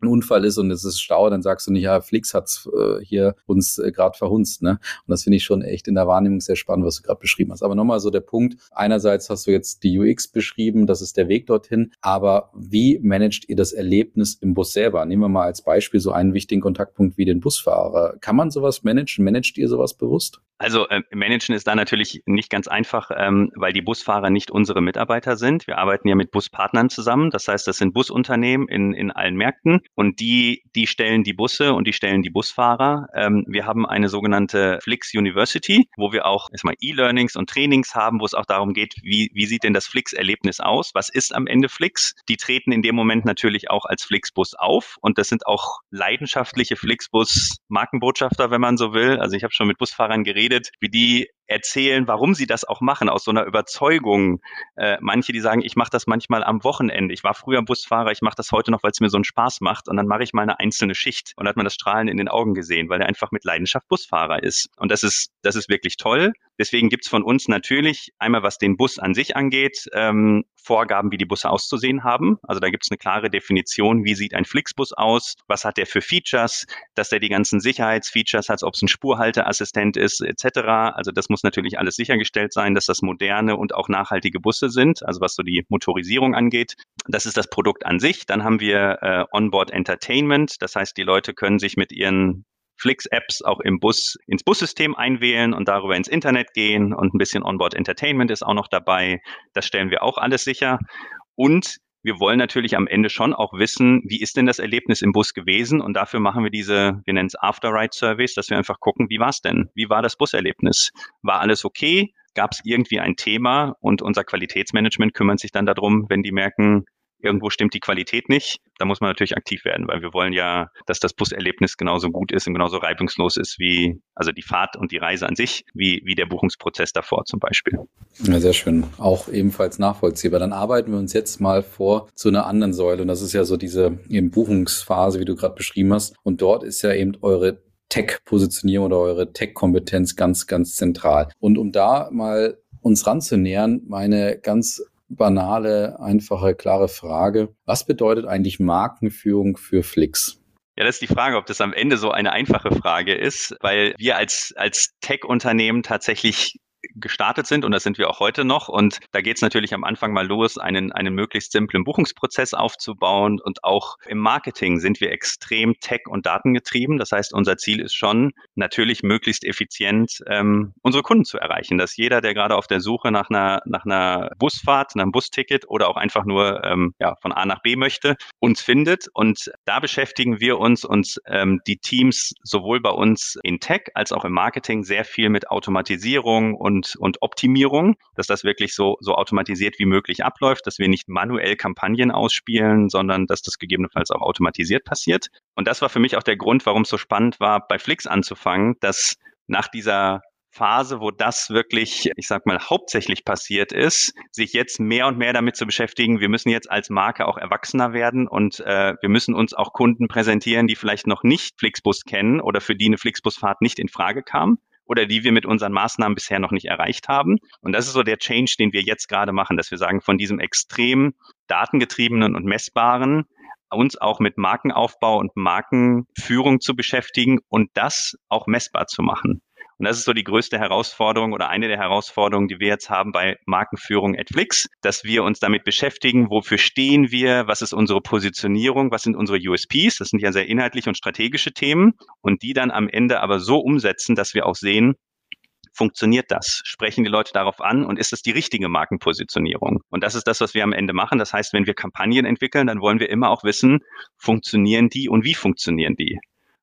ein Unfall ist und es ist Stau, dann sagst du nicht, ja, Flix hat's äh, hier uns äh, gerade verhunzt. Ne? Und das finde ich schon echt in der Wahrnehmung sehr spannend, was du gerade beschrieben hast. Aber nochmal so der Punkt, einerseits hast du jetzt die UX beschrieben, das ist der Weg dorthin, aber wie managt ihr das Erlebnis im Bus selber? Nehmen wir mal als Beispiel so einen wichtigen Kontaktpunkt wie den Busfahrer. Kann man sowas managen? Managt ihr sowas bewusst? Also äh, managen ist da natürlich nicht ganz einfach, ähm, weil die Busfahrer nicht unsere Mitarbeiter sind. Wir arbeiten ja mit Buspartnern zusammen. Das heißt, das sind Busunternehmen in, in allen Märkten und die, die stellen die Busse und die stellen die Busfahrer. Ähm, wir haben eine sogenannte Flix University, wo wir auch erstmal E-Learnings und Trainings haben, wo es auch darum geht, wie, wie sieht denn das Flix-Erlebnis aus? Was ist am Ende Flix? Die treten in dem Moment natürlich auch als Flixbus auf und das sind auch leidenschaftliche Flixbus-Markenbotschafter, wenn man so will. Also ich habe schon mit Busfahrern geredet geredet, wie die erzählen, warum sie das auch machen, aus so einer Überzeugung. Äh, manche, die sagen, ich mache das manchmal am Wochenende. Ich war früher Busfahrer, ich mache das heute noch, weil es mir so einen Spaß macht und dann mache ich mal eine einzelne Schicht. Und da hat man das Strahlen in den Augen gesehen, weil er einfach mit Leidenschaft Busfahrer ist. Und das ist, das ist wirklich toll. Deswegen gibt's von uns natürlich einmal, was den Bus an sich angeht, ähm, Vorgaben, wie die Busse auszusehen haben. Also da gibt's eine klare Definition, wie sieht ein Flixbus aus, was hat der für Features, dass der die ganzen Sicherheitsfeatures hat, ob es ein Spurhalteassistent ist, etc. Also das muss natürlich alles sichergestellt sein, dass das moderne und auch nachhaltige Busse sind, also was so die Motorisierung angeht. Das ist das Produkt an sich. Dann haben wir äh, Onboard Entertainment, das heißt, die Leute können sich mit ihren Flix-Apps auch im Bus ins Bussystem einwählen und darüber ins Internet gehen und ein bisschen Onboard Entertainment ist auch noch dabei. Das stellen wir auch alles sicher. Und wir wollen natürlich am Ende schon auch wissen, wie ist denn das Erlebnis im Bus gewesen? Und dafür machen wir diese, wir nennen es After-Ride-Surveys, dass wir einfach gucken, wie war es denn? Wie war das Buserlebnis? War alles okay? Gab es irgendwie ein Thema? Und unser Qualitätsmanagement kümmert sich dann darum, wenn die merken, irgendwo stimmt die Qualität nicht, da muss man natürlich aktiv werden, weil wir wollen ja, dass das Buserlebnis genauso gut ist und genauso reibungslos ist wie, also die Fahrt und die Reise an sich, wie, wie der Buchungsprozess davor zum Beispiel. Ja, sehr schön. Auch ebenfalls nachvollziehbar. Dann arbeiten wir uns jetzt mal vor zu einer anderen Säule und das ist ja so diese eben Buchungsphase, wie du gerade beschrieben hast. Und dort ist ja eben eure Tech-Positionierung oder eure Tech-Kompetenz ganz, ganz zentral. Und um da mal uns ranzunähern, meine ganz banale, einfache, klare Frage. Was bedeutet eigentlich Markenführung für Flix? Ja, das ist die Frage, ob das am Ende so eine einfache Frage ist, weil wir als, als Tech-Unternehmen tatsächlich gestartet sind und das sind wir auch heute noch. Und da geht es natürlich am Anfang mal los, einen, einen möglichst simplen Buchungsprozess aufzubauen. Und auch im Marketing sind wir extrem tech- und datengetrieben. Das heißt, unser Ziel ist schon, natürlich möglichst effizient ähm, unsere Kunden zu erreichen. Dass jeder, der gerade auf der Suche nach einer, nach einer Busfahrt, nach einem Busticket oder auch einfach nur ähm, ja, von A nach B möchte, uns findet. Und da beschäftigen wir uns und ähm, die Teams sowohl bei uns in Tech als auch im Marketing sehr viel mit Automatisierung und und, und Optimierung, dass das wirklich so, so automatisiert wie möglich abläuft, dass wir nicht manuell Kampagnen ausspielen, sondern dass das gegebenenfalls auch automatisiert passiert. Und das war für mich auch der Grund, warum es so spannend war, bei Flix anzufangen, dass nach dieser Phase, wo das wirklich, ich sag mal, hauptsächlich passiert ist, sich jetzt mehr und mehr damit zu beschäftigen, wir müssen jetzt als Marke auch erwachsener werden und äh, wir müssen uns auch Kunden präsentieren, die vielleicht noch nicht Flixbus kennen oder für die eine Flixbusfahrt nicht in Frage kam oder die wir mit unseren Maßnahmen bisher noch nicht erreicht haben. Und das ist so der Change, den wir jetzt gerade machen, dass wir sagen, von diesem extrem datengetriebenen und messbaren uns auch mit Markenaufbau und Markenführung zu beschäftigen und das auch messbar zu machen. Und das ist so die größte Herausforderung oder eine der Herausforderungen, die wir jetzt haben bei Markenführung at Flix, dass wir uns damit beschäftigen, wofür stehen wir, was ist unsere Positionierung, was sind unsere USPs, das sind ja sehr inhaltliche und strategische Themen und die dann am Ende aber so umsetzen, dass wir auch sehen, funktioniert das? Sprechen die Leute darauf an und ist es die richtige Markenpositionierung? Und das ist das, was wir am Ende machen. Das heißt, wenn wir Kampagnen entwickeln, dann wollen wir immer auch wissen, funktionieren die und wie funktionieren die?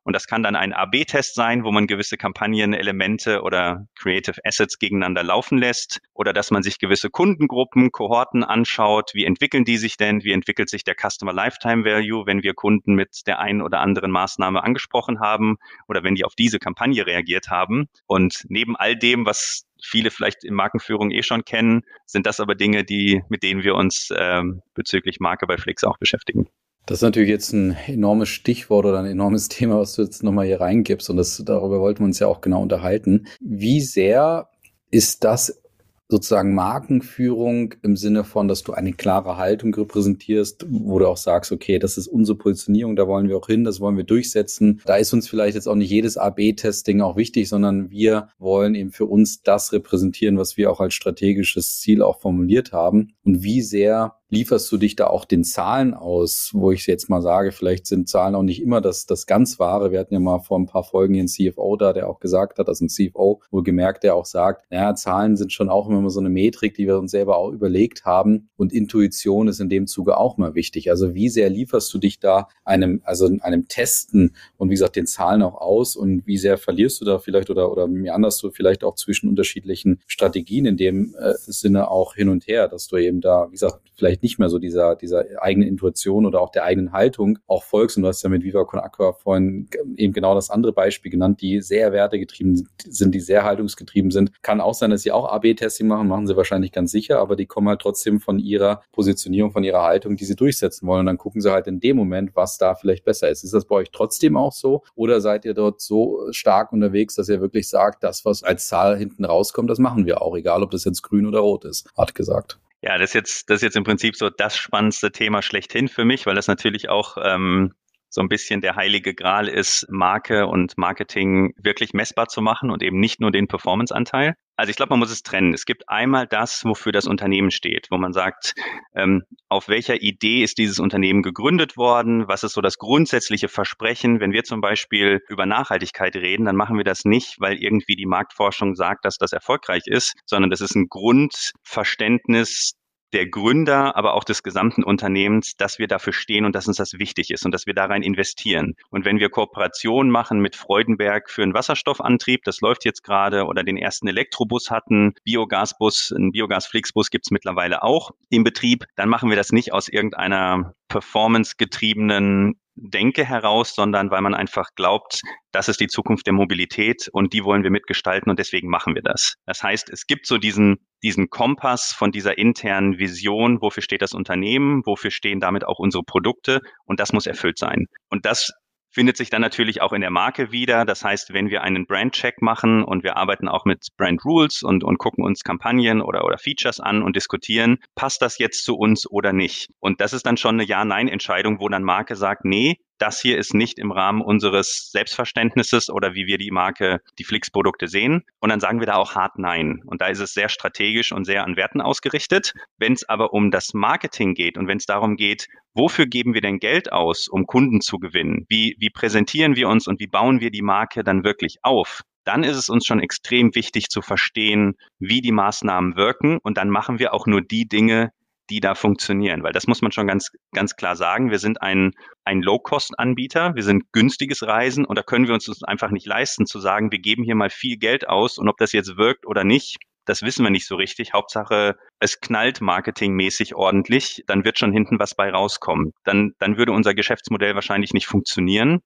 Und das kann dann ein AB-Test sein, wo man gewisse Kampagnenelemente oder Creative Assets gegeneinander laufen lässt oder dass man sich gewisse Kundengruppen, Kohorten anschaut. Wie entwickeln die sich denn? Wie entwickelt sich der Customer Lifetime Value, wenn wir Kunden mit der einen oder anderen Maßnahme angesprochen haben oder wenn die auf diese Kampagne reagiert haben? Und neben all dem, was viele vielleicht in Markenführung eh schon kennen, sind das aber Dinge, die, mit denen wir uns ähm, bezüglich Marke bei Flix auch beschäftigen. Das ist natürlich jetzt ein enormes Stichwort oder ein enormes Thema, was du jetzt nochmal hier reingibst. Und das, darüber wollten wir uns ja auch genau unterhalten. Wie sehr ist das sozusagen Markenführung im Sinne von, dass du eine klare Haltung repräsentierst, wo du auch sagst, okay, das ist unsere Positionierung, da wollen wir auch hin, das wollen wir durchsetzen. Da ist uns vielleicht jetzt auch nicht jedes AB-Testing auch wichtig, sondern wir wollen eben für uns das repräsentieren, was wir auch als strategisches Ziel auch formuliert haben. Und wie sehr lieferst du dich da auch den Zahlen aus, wo ich jetzt mal sage, vielleicht sind Zahlen auch nicht immer das, das ganz wahre. Wir hatten ja mal vor ein paar Folgen hier einen CFO da, der auch gesagt hat, also ein CFO, wohl gemerkt, der auch sagt, naja, Zahlen sind schon auch immer so eine Metrik, die wir uns selber auch überlegt haben und Intuition ist in dem Zuge auch mal wichtig. Also wie sehr lieferst du dich da einem, also einem Testen und wie gesagt, den Zahlen auch aus und wie sehr verlierst du da vielleicht oder, oder meanderst du vielleicht auch zwischen unterschiedlichen Strategien in dem äh, Sinne auch hin und her, dass du eben da, wie gesagt, vielleicht nicht mehr so dieser, dieser eigenen Intuition oder auch der eigenen Haltung auch folgst. Und du hast ja mit Viva Con Aqua vorhin eben genau das andere Beispiel genannt, die sehr wertegetrieben sind, die sehr haltungsgetrieben sind. Kann auch sein, dass sie auch AB-Testing machen, machen sie wahrscheinlich ganz sicher, aber die kommen halt trotzdem von ihrer Positionierung, von ihrer Haltung, die sie durchsetzen wollen. Und dann gucken sie halt in dem Moment, was da vielleicht besser ist. Ist das bei euch trotzdem auch so? Oder seid ihr dort so stark unterwegs, dass ihr wirklich sagt, das, was als Zahl hinten rauskommt, das machen wir auch, egal ob das jetzt grün oder rot ist, hat gesagt. Ja, das ist jetzt, das ist jetzt im Prinzip so das spannendste Thema schlechthin für mich, weil das natürlich auch ähm, so ein bisschen der heilige Gral ist, Marke und Marketing wirklich messbar zu machen und eben nicht nur den Performance-Anteil. Also ich glaube, man muss es trennen. Es gibt einmal das, wofür das Unternehmen steht, wo man sagt, ähm, auf welcher Idee ist dieses Unternehmen gegründet worden? Was ist so das grundsätzliche Versprechen? Wenn wir zum Beispiel über Nachhaltigkeit reden, dann machen wir das nicht, weil irgendwie die Marktforschung sagt, dass das erfolgreich ist, sondern das ist ein Grundverständnis der Gründer, aber auch des gesamten Unternehmens, dass wir dafür stehen und dass uns das wichtig ist und dass wir da rein investieren. Und wenn wir Kooperationen machen mit Freudenberg für einen Wasserstoffantrieb, das läuft jetzt gerade, oder den ersten Elektrobus hatten, Biogasbus, ein Biogasflixbus gibt's mittlerweile auch im Betrieb, dann machen wir das nicht aus irgendeiner performance-getriebenen Denke heraus, sondern weil man einfach glaubt, das ist die Zukunft der Mobilität und die wollen wir mitgestalten und deswegen machen wir das. Das heißt, es gibt so diesen, diesen Kompass von dieser internen Vision, wofür steht das Unternehmen, wofür stehen damit auch unsere Produkte und das muss erfüllt sein. Und das findet sich dann natürlich auch in der Marke wieder. Das heißt, wenn wir einen Brand-Check machen und wir arbeiten auch mit Brand Rules und, und gucken uns Kampagnen oder, oder Features an und diskutieren, passt das jetzt zu uns oder nicht? Und das ist dann schon eine Ja-Nein-Entscheidung, wo dann Marke sagt, nee, das hier ist nicht im Rahmen unseres Selbstverständnisses oder wie wir die Marke, die Flix-Produkte sehen. Und dann sagen wir da auch hart Nein. Und da ist es sehr strategisch und sehr an Werten ausgerichtet. Wenn es aber um das Marketing geht und wenn es darum geht, wofür geben wir denn Geld aus, um Kunden zu gewinnen? Wie, wie präsentieren wir uns und wie bauen wir die Marke dann wirklich auf? dann ist es uns schon extrem wichtig zu verstehen, wie die Maßnahmen wirken. Und dann machen wir auch nur die Dinge, die da funktionieren. Weil das muss man schon ganz, ganz klar sagen. Wir sind ein, ein Low-Cost-Anbieter. Wir sind günstiges Reisen und da können wir uns das einfach nicht leisten zu sagen, wir geben hier mal viel Geld aus und ob das jetzt wirkt oder nicht, das wissen wir nicht so richtig. Hauptsache, es knallt marketingmäßig ordentlich, dann wird schon hinten was bei rauskommen. Dann, dann würde unser Geschäftsmodell wahrscheinlich nicht funktionieren.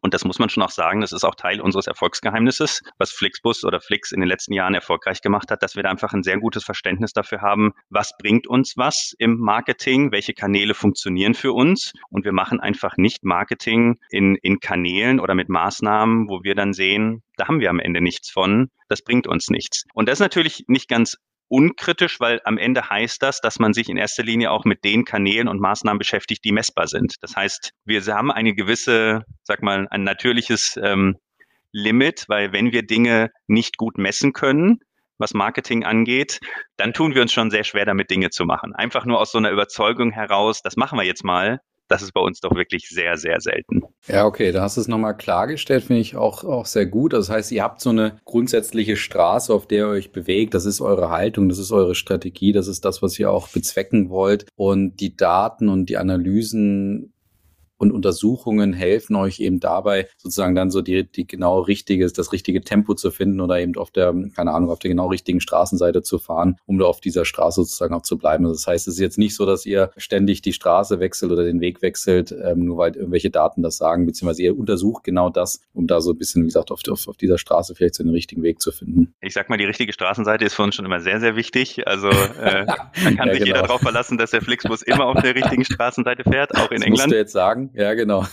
Und das muss man schon auch sagen, das ist auch Teil unseres Erfolgsgeheimnisses, was Flixbus oder Flix in den letzten Jahren erfolgreich gemacht hat, dass wir da einfach ein sehr gutes Verständnis dafür haben, was bringt uns was im Marketing, welche Kanäle funktionieren für uns. Und wir machen einfach nicht Marketing in, in Kanälen oder mit Maßnahmen, wo wir dann sehen, da haben wir am Ende nichts von, das bringt uns nichts. Und das ist natürlich nicht ganz unkritisch, weil am Ende heißt das, dass man sich in erster Linie auch mit den Kanälen und Maßnahmen beschäftigt, die messbar sind. Das heißt, wir haben eine gewisse, sag mal, ein natürliches ähm, Limit, weil wenn wir Dinge nicht gut messen können, was Marketing angeht, dann tun wir uns schon sehr schwer damit, Dinge zu machen. Einfach nur aus so einer Überzeugung heraus, das machen wir jetzt mal, das ist bei uns doch wirklich sehr, sehr selten. Ja, okay, da hast du es nochmal klargestellt, finde ich auch, auch sehr gut. Das heißt, ihr habt so eine grundsätzliche Straße, auf der ihr euch bewegt. Das ist eure Haltung, das ist eure Strategie, das ist das, was ihr auch bezwecken wollt. Und die Daten und die Analysen und Untersuchungen helfen euch eben dabei, sozusagen dann so die, die genau richtige, das richtige Tempo zu finden oder eben auf der, keine Ahnung, auf der genau richtigen Straßenseite zu fahren, um da auf dieser Straße sozusagen auch zu bleiben. Also das heißt, es ist jetzt nicht so, dass ihr ständig die Straße wechselt oder den Weg wechselt, ähm, nur weil irgendwelche Daten das sagen, beziehungsweise ihr untersucht genau das, um da so ein bisschen, wie gesagt, auf, auf, auf dieser Straße vielleicht so den richtigen Weg zu finden. Ich sag mal, die richtige Straßenseite ist für uns schon immer sehr, sehr wichtig. Also äh, da kann ja, sich genau. jeder darauf verlassen, dass der Flixbus immer auf der richtigen Straßenseite fährt, auch in das England. Musst du jetzt sagen, ja, genau.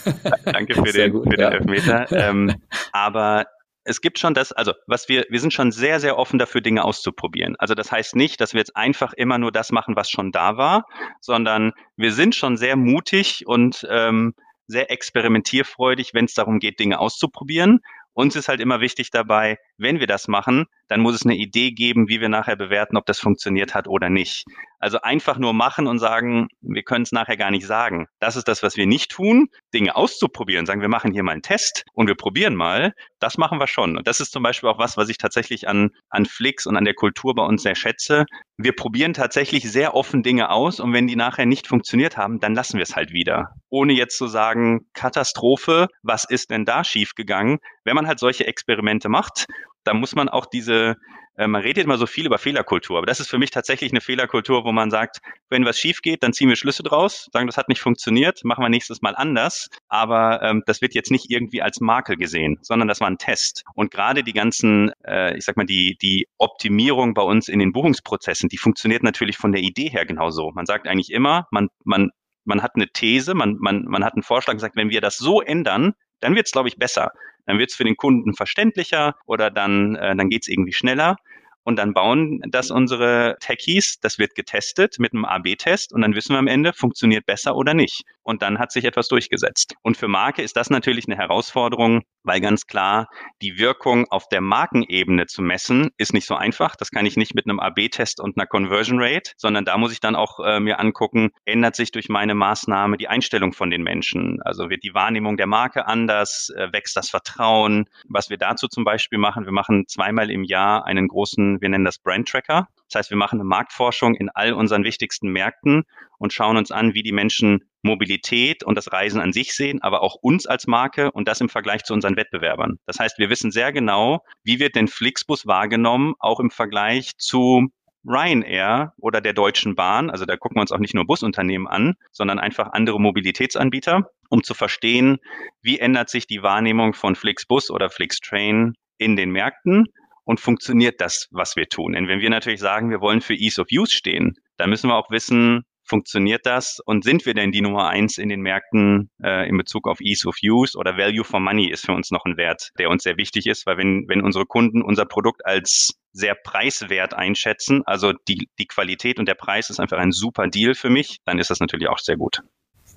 Danke für den, gut, für den ja. Elfmeter. Ähm, aber es gibt schon das, also was wir, wir sind schon sehr, sehr offen dafür, Dinge auszuprobieren. Also das heißt nicht, dass wir jetzt einfach immer nur das machen, was schon da war, sondern wir sind schon sehr mutig und ähm, sehr experimentierfreudig, wenn es darum geht, Dinge auszuprobieren. Uns ist halt immer wichtig dabei, wenn wir das machen, dann muss es eine Idee geben, wie wir nachher bewerten, ob das funktioniert hat oder nicht. Also einfach nur machen und sagen, wir können es nachher gar nicht sagen. Das ist das, was wir nicht tun. Dinge auszuprobieren, sagen, wir machen hier mal einen Test und wir probieren mal. Das machen wir schon. Und das ist zum Beispiel auch was, was ich tatsächlich an, an Flix und an der Kultur bei uns sehr schätze. Wir probieren tatsächlich sehr offen Dinge aus und wenn die nachher nicht funktioniert haben, dann lassen wir es halt wieder. Ohne jetzt zu sagen, Katastrophe, was ist denn da schiefgegangen? Wenn man halt solche Experimente macht da muss man auch diese, äh, man redet immer so viel über Fehlerkultur, aber das ist für mich tatsächlich eine Fehlerkultur, wo man sagt, wenn was schief geht, dann ziehen wir Schlüsse draus, sagen, das hat nicht funktioniert, machen wir nächstes Mal anders, aber ähm, das wird jetzt nicht irgendwie als Makel gesehen, sondern das war ein Test. Und gerade die ganzen, äh, ich sag mal, die, die Optimierung bei uns in den Buchungsprozessen, die funktioniert natürlich von der Idee her genauso. Man sagt eigentlich immer, man, man man hat eine These, man, man, man hat einen Vorschlag gesagt, wenn wir das so ändern, dann wird es, glaube ich, besser dann wird es für den Kunden verständlicher oder dann, äh, dann geht es irgendwie schneller. Und dann bauen das unsere Techies, das wird getestet mit einem AB-Test und dann wissen wir am Ende, funktioniert besser oder nicht. Und dann hat sich etwas durchgesetzt. Und für Marke ist das natürlich eine Herausforderung, weil ganz klar die Wirkung auf der Markenebene zu messen, ist nicht so einfach. Das kann ich nicht mit einem AB-Test und einer Conversion Rate, sondern da muss ich dann auch äh, mir angucken, ändert sich durch meine Maßnahme die Einstellung von den Menschen? Also wird die Wahrnehmung der Marke anders? Äh, wächst das Vertrauen? Was wir dazu zum Beispiel machen, wir machen zweimal im Jahr einen großen, wir nennen das Brand Tracker. Das heißt, wir machen eine Marktforschung in all unseren wichtigsten Märkten und schauen uns an, wie die Menschen Mobilität und das Reisen an sich sehen, aber auch uns als Marke und das im Vergleich zu unseren Wettbewerbern. Das heißt, wir wissen sehr genau, wie wird denn Flixbus wahrgenommen, auch im Vergleich zu Ryanair oder der Deutschen Bahn. Also da gucken wir uns auch nicht nur Busunternehmen an, sondern einfach andere Mobilitätsanbieter, um zu verstehen, wie ändert sich die Wahrnehmung von Flixbus oder Flixtrain in den Märkten und funktioniert das, was wir tun. Denn wenn wir natürlich sagen, wir wollen für Ease of Use stehen, dann müssen wir auch wissen, funktioniert das und sind wir denn die Nummer eins in den Märkten äh, in Bezug auf Ease of Use oder Value for Money ist für uns noch ein Wert, der uns sehr wichtig ist, weil wenn, wenn unsere Kunden unser Produkt als sehr preiswert einschätzen, also die, die Qualität und der Preis ist einfach ein super Deal für mich, dann ist das natürlich auch sehr gut.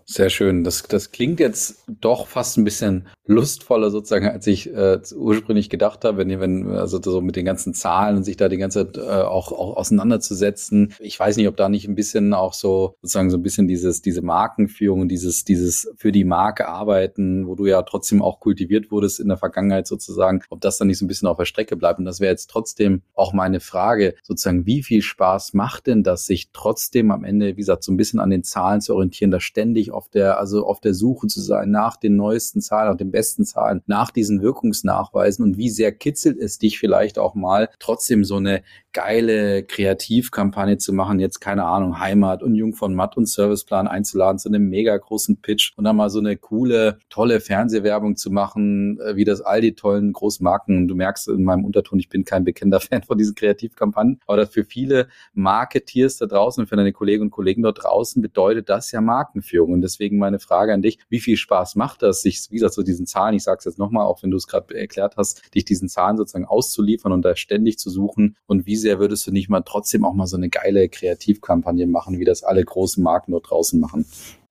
Sehr schön. Das, das klingt jetzt doch fast ein bisschen lustvoller sozusagen, als ich äh, ursprünglich gedacht habe, wenn, wenn also so mit den ganzen Zahlen und sich da die ganze Zeit äh, auch, auch auseinanderzusetzen. Ich weiß nicht, ob da nicht ein bisschen auch so sozusagen so ein bisschen dieses diese Markenführung dieses dieses für die Marke arbeiten, wo du ja trotzdem auch kultiviert wurdest in der Vergangenheit sozusagen, ob das dann nicht so ein bisschen auf der Strecke bleibt. Und das wäre jetzt trotzdem auch meine Frage, sozusagen, wie viel Spaß macht denn das, sich trotzdem am Ende, wie gesagt, so ein bisschen an den Zahlen zu orientieren, da ständig auf der, also auf der Suche zu sein nach den neuesten Zahlen, nach den besten Zahlen, nach diesen Wirkungsnachweisen und wie sehr kitzelt es dich vielleicht auch mal, trotzdem so eine geile Kreativkampagne zu machen, jetzt keine Ahnung, Heimat und Jung von Matt und Serviceplan einzuladen zu einem mega großen Pitch und dann mal so eine coole, tolle Fernsehwerbung zu machen, äh, wie das all die tollen Großmarken. Du merkst in meinem Unterton, ich bin kein bekennender Fan von diesen Kreativkampagnen, aber das für viele Marketeers da draußen, für deine Kolleginnen und Kollegen dort draußen bedeutet das ja Markenführung. Und deswegen meine Frage an dich, wie viel Spaß macht das, sich, wie gesagt, so diesen Zahlen, ich sage es jetzt nochmal, auch wenn du es gerade erklärt hast, dich diesen Zahlen sozusagen auszuliefern und da ständig zu suchen und wie sehr würdest du nicht mal trotzdem auch mal so eine geile Kreativkampagne machen, wie das alle großen Marken dort draußen machen?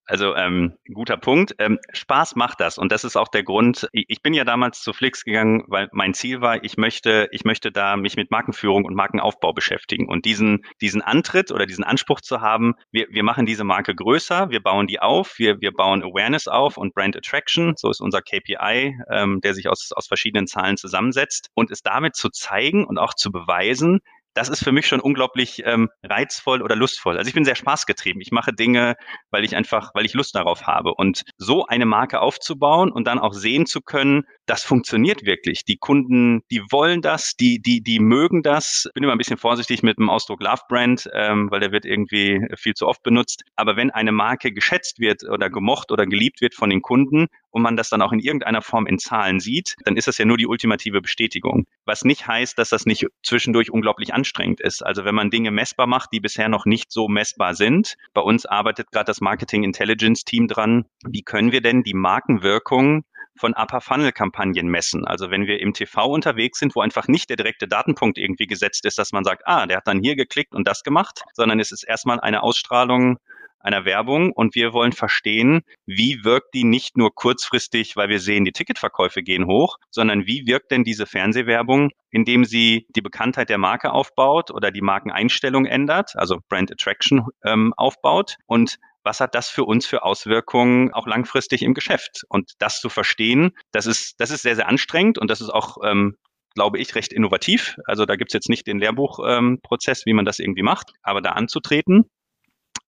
Also ähm, guter Punkt. Ähm, Spaß macht das und das ist auch der Grund. Ich bin ja damals zu Flix gegangen, weil mein Ziel war, ich möchte, ich möchte da mich mit Markenführung und Markenaufbau beschäftigen und diesen diesen Antritt oder diesen Anspruch zu haben. Wir, wir machen diese Marke größer, wir bauen die auf, wir wir bauen Awareness auf und Brand Attraction. So ist unser KPI, ähm, der sich aus aus verschiedenen Zahlen zusammensetzt und es damit zu zeigen und auch zu beweisen, das ist für mich schon unglaublich ähm, reizvoll oder lustvoll. Also ich bin sehr spaßgetrieben. Ich mache Dinge, weil ich einfach, weil ich Lust darauf habe. Und so eine Marke aufzubauen und dann auch sehen zu können, das funktioniert wirklich. Die Kunden, die wollen das, die, die, die mögen das. Bin immer ein bisschen vorsichtig mit dem Ausdruck Love Brand, ähm, weil der wird irgendwie viel zu oft benutzt. Aber wenn eine Marke geschätzt wird oder gemocht oder geliebt wird von den Kunden und man das dann auch in irgendeiner Form in Zahlen sieht, dann ist das ja nur die ultimative Bestätigung. Was nicht heißt, dass das nicht zwischendurch unglaublich anstrengend ist. Also wenn man Dinge messbar macht, die bisher noch nicht so messbar sind. Bei uns arbeitet gerade das Marketing Intelligence Team dran. Wie können wir denn die Markenwirkung von Upper-Funnel-Kampagnen messen. Also wenn wir im TV unterwegs sind, wo einfach nicht der direkte Datenpunkt irgendwie gesetzt ist, dass man sagt, ah, der hat dann hier geklickt und das gemacht, sondern es ist erstmal eine Ausstrahlung einer Werbung und wir wollen verstehen, wie wirkt die nicht nur kurzfristig, weil wir sehen, die Ticketverkäufe gehen hoch, sondern wie wirkt denn diese Fernsehwerbung, indem sie die Bekanntheit der Marke aufbaut oder die Markeneinstellung ändert, also Brand Attraction ähm, aufbaut und was hat das für uns für Auswirkungen auch langfristig im Geschäft? Und das zu verstehen, das ist, das ist sehr, sehr anstrengend und das ist auch, ähm, glaube ich, recht innovativ. Also da gibt's jetzt nicht den Lehrbuchprozess, ähm, wie man das irgendwie macht, aber da anzutreten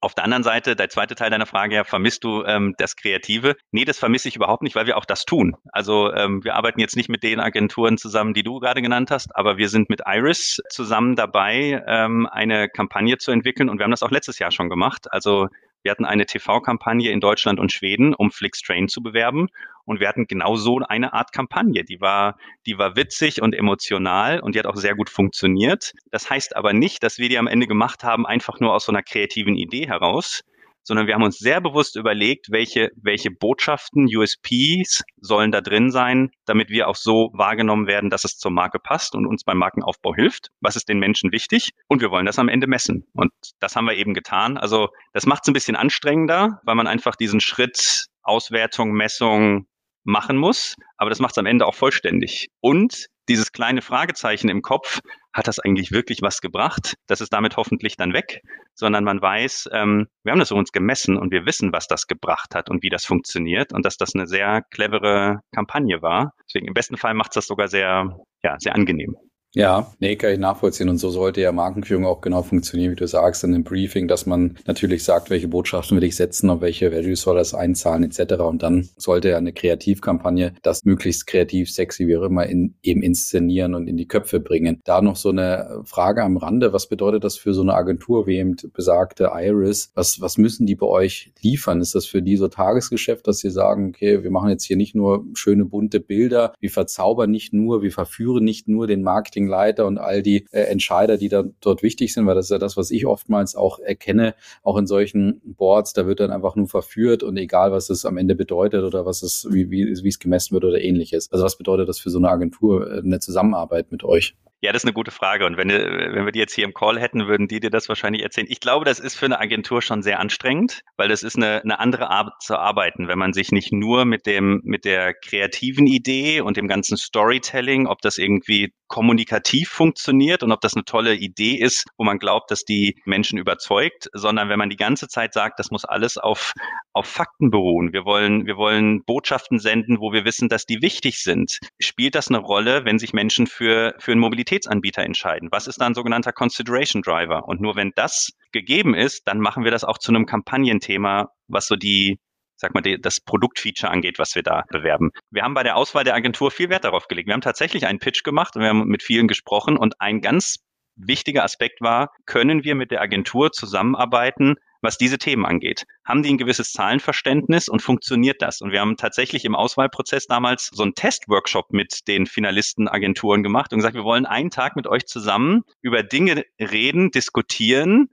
auf der anderen Seite, der zweite Teil deiner Frage, ja, vermisst du ähm, das Kreative? Nee, das vermisse ich überhaupt nicht, weil wir auch das tun. Also ähm, wir arbeiten jetzt nicht mit den Agenturen zusammen, die du gerade genannt hast, aber wir sind mit Iris zusammen dabei, ähm, eine Kampagne zu entwickeln und wir haben das auch letztes Jahr schon gemacht. Also wir hatten eine TV-Kampagne in Deutschland und Schweden, um Flixtrain zu bewerben. Und wir hatten genau so eine Art Kampagne. Die war, die war witzig und emotional und die hat auch sehr gut funktioniert. Das heißt aber nicht, dass wir die am Ende gemacht haben, einfach nur aus so einer kreativen Idee heraus, sondern wir haben uns sehr bewusst überlegt, welche, welche Botschaften, USPs sollen da drin sein, damit wir auch so wahrgenommen werden, dass es zur Marke passt und uns beim Markenaufbau hilft. Was ist den Menschen wichtig? Und wir wollen das am Ende messen. Und das haben wir eben getan. Also das macht es ein bisschen anstrengender, weil man einfach diesen Schritt Auswertung, Messung, machen muss, aber das macht es am Ende auch vollständig. Und dieses kleine Fragezeichen im Kopf, hat das eigentlich wirklich was gebracht? Das ist damit hoffentlich dann weg, sondern man weiß, ähm, wir haben das uns gemessen und wir wissen, was das gebracht hat und wie das funktioniert und dass das eine sehr clevere Kampagne war. Deswegen im besten Fall macht es das sogar sehr, ja, sehr angenehm. Ja, nee, kann ich nachvollziehen. Und so sollte ja Markenführung auch genau funktionieren, wie du sagst, in einem Briefing, dass man natürlich sagt, welche Botschaften will ich setzen, auf welche Values soll das einzahlen, etc. Und dann sollte ja eine Kreativkampagne das möglichst kreativ, sexy, wie auch immer, in, eben inszenieren und in die Köpfe bringen. Da noch so eine Frage am Rande. Was bedeutet das für so eine Agentur wie eben besagte Iris? Was, was müssen die bei euch liefern? Ist das für die so Tagesgeschäft, dass sie sagen, okay, wir machen jetzt hier nicht nur schöne bunte Bilder, wir verzaubern nicht nur, wir verführen nicht nur den Marketing Marketingleiter und all die äh, Entscheider, die dann dort wichtig sind, weil das ist ja das, was ich oftmals auch erkenne, auch in solchen Boards, da wird dann einfach nur verführt und egal, was es am Ende bedeutet oder was es, wie, wie, wie es gemessen wird oder ähnliches. Also was bedeutet das für so eine Agentur, äh, eine Zusammenarbeit mit euch? Ja, das ist eine gute Frage. Und wenn, wenn wir die jetzt hier im Call hätten, würden die dir das wahrscheinlich erzählen. Ich glaube, das ist für eine Agentur schon sehr anstrengend, weil das ist eine, eine andere Art zu arbeiten, wenn man sich nicht nur mit dem, mit der kreativen Idee und dem ganzen Storytelling, ob das irgendwie kommunikativ funktioniert und ob das eine tolle Idee ist, wo man glaubt, dass die Menschen überzeugt, sondern wenn man die ganze Zeit sagt, das muss alles auf, auf Fakten beruhen. Wir wollen, wir wollen Botschaften senden, wo wir wissen, dass die wichtig sind. Spielt das eine Rolle, wenn sich Menschen für, für einen Mobilitätsanbieter entscheiden? Was ist da ein sogenannter Consideration Driver? Und nur wenn das gegeben ist, dann machen wir das auch zu einem Kampagnenthema, was so die, sag mal, das Produktfeature angeht, was wir da bewerben. Wir haben bei der Auswahl der Agentur viel Wert darauf gelegt. Wir haben tatsächlich einen Pitch gemacht und wir haben mit vielen gesprochen und ein ganz wichtiger Aspekt war, können wir mit der Agentur zusammenarbeiten, was diese Themen angeht. Haben die ein gewisses Zahlenverständnis und funktioniert das? Und wir haben tatsächlich im Auswahlprozess damals so einen Testworkshop mit den Finalistenagenturen gemacht und gesagt, wir wollen einen Tag mit euch zusammen über Dinge reden, diskutieren,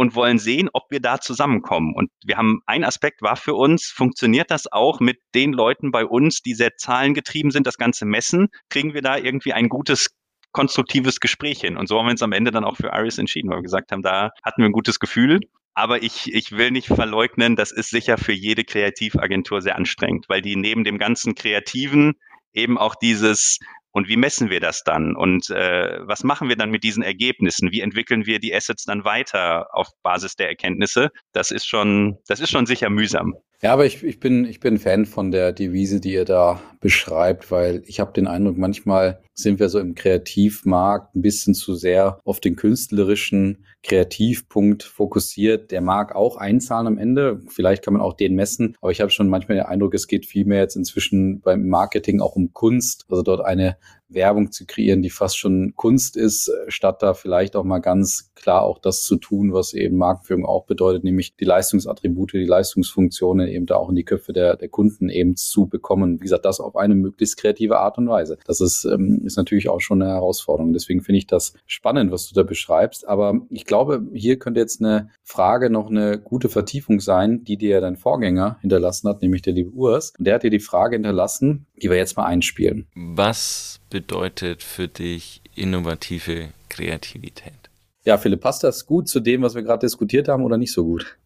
und wollen sehen, ob wir da zusammenkommen. Und wir haben ein Aspekt war für uns, funktioniert das auch mit den Leuten bei uns, die sehr zahlengetrieben sind, das Ganze messen? Kriegen wir da irgendwie ein gutes konstruktives Gespräch hin. Und so haben wir uns am Ende dann auch für Iris entschieden, weil wir gesagt haben, da hatten wir ein gutes Gefühl. Aber ich, ich will nicht verleugnen, das ist sicher für jede Kreativagentur sehr anstrengend, weil die neben dem ganzen Kreativen eben auch dieses und wie messen wir das dann? Und äh, was machen wir dann mit diesen Ergebnissen? Wie entwickeln wir die Assets dann weiter auf Basis der Erkenntnisse? Das ist schon, das ist schon sicher mühsam. Ja, aber ich, ich, bin, ich bin Fan von der Devise, die ihr da beschreibt, weil ich habe den Eindruck, manchmal sind wir so im Kreativmarkt ein bisschen zu sehr auf den künstlerischen Kreativpunkt fokussiert. Der mag auch einzahlen am Ende. Vielleicht kann man auch den messen. Aber ich habe schon manchmal den Eindruck, es geht vielmehr jetzt inzwischen beim Marketing auch um Kunst. Also dort eine Werbung zu kreieren, die fast schon Kunst ist, statt da vielleicht auch mal ganz klar auch das zu tun, was eben Markenführung auch bedeutet, nämlich die Leistungsattribute, die Leistungsfunktionen eben da auch in die Köpfe der, der Kunden eben zu bekommen. Wie gesagt, das auf eine möglichst kreative Art und Weise. Das ist, ähm, ist natürlich auch schon eine Herausforderung. Deswegen finde ich das spannend, was du da beschreibst. Aber ich glaube, hier könnte jetzt eine Frage noch eine gute Vertiefung sein, die dir dein Vorgänger hinterlassen hat, nämlich der liebe Urs. Und der hat dir die Frage hinterlassen, die wir jetzt mal einspielen. Was bedeutet für dich innovative Kreativität? Ja, Philipp, passt das gut zu dem, was wir gerade diskutiert haben oder nicht so gut?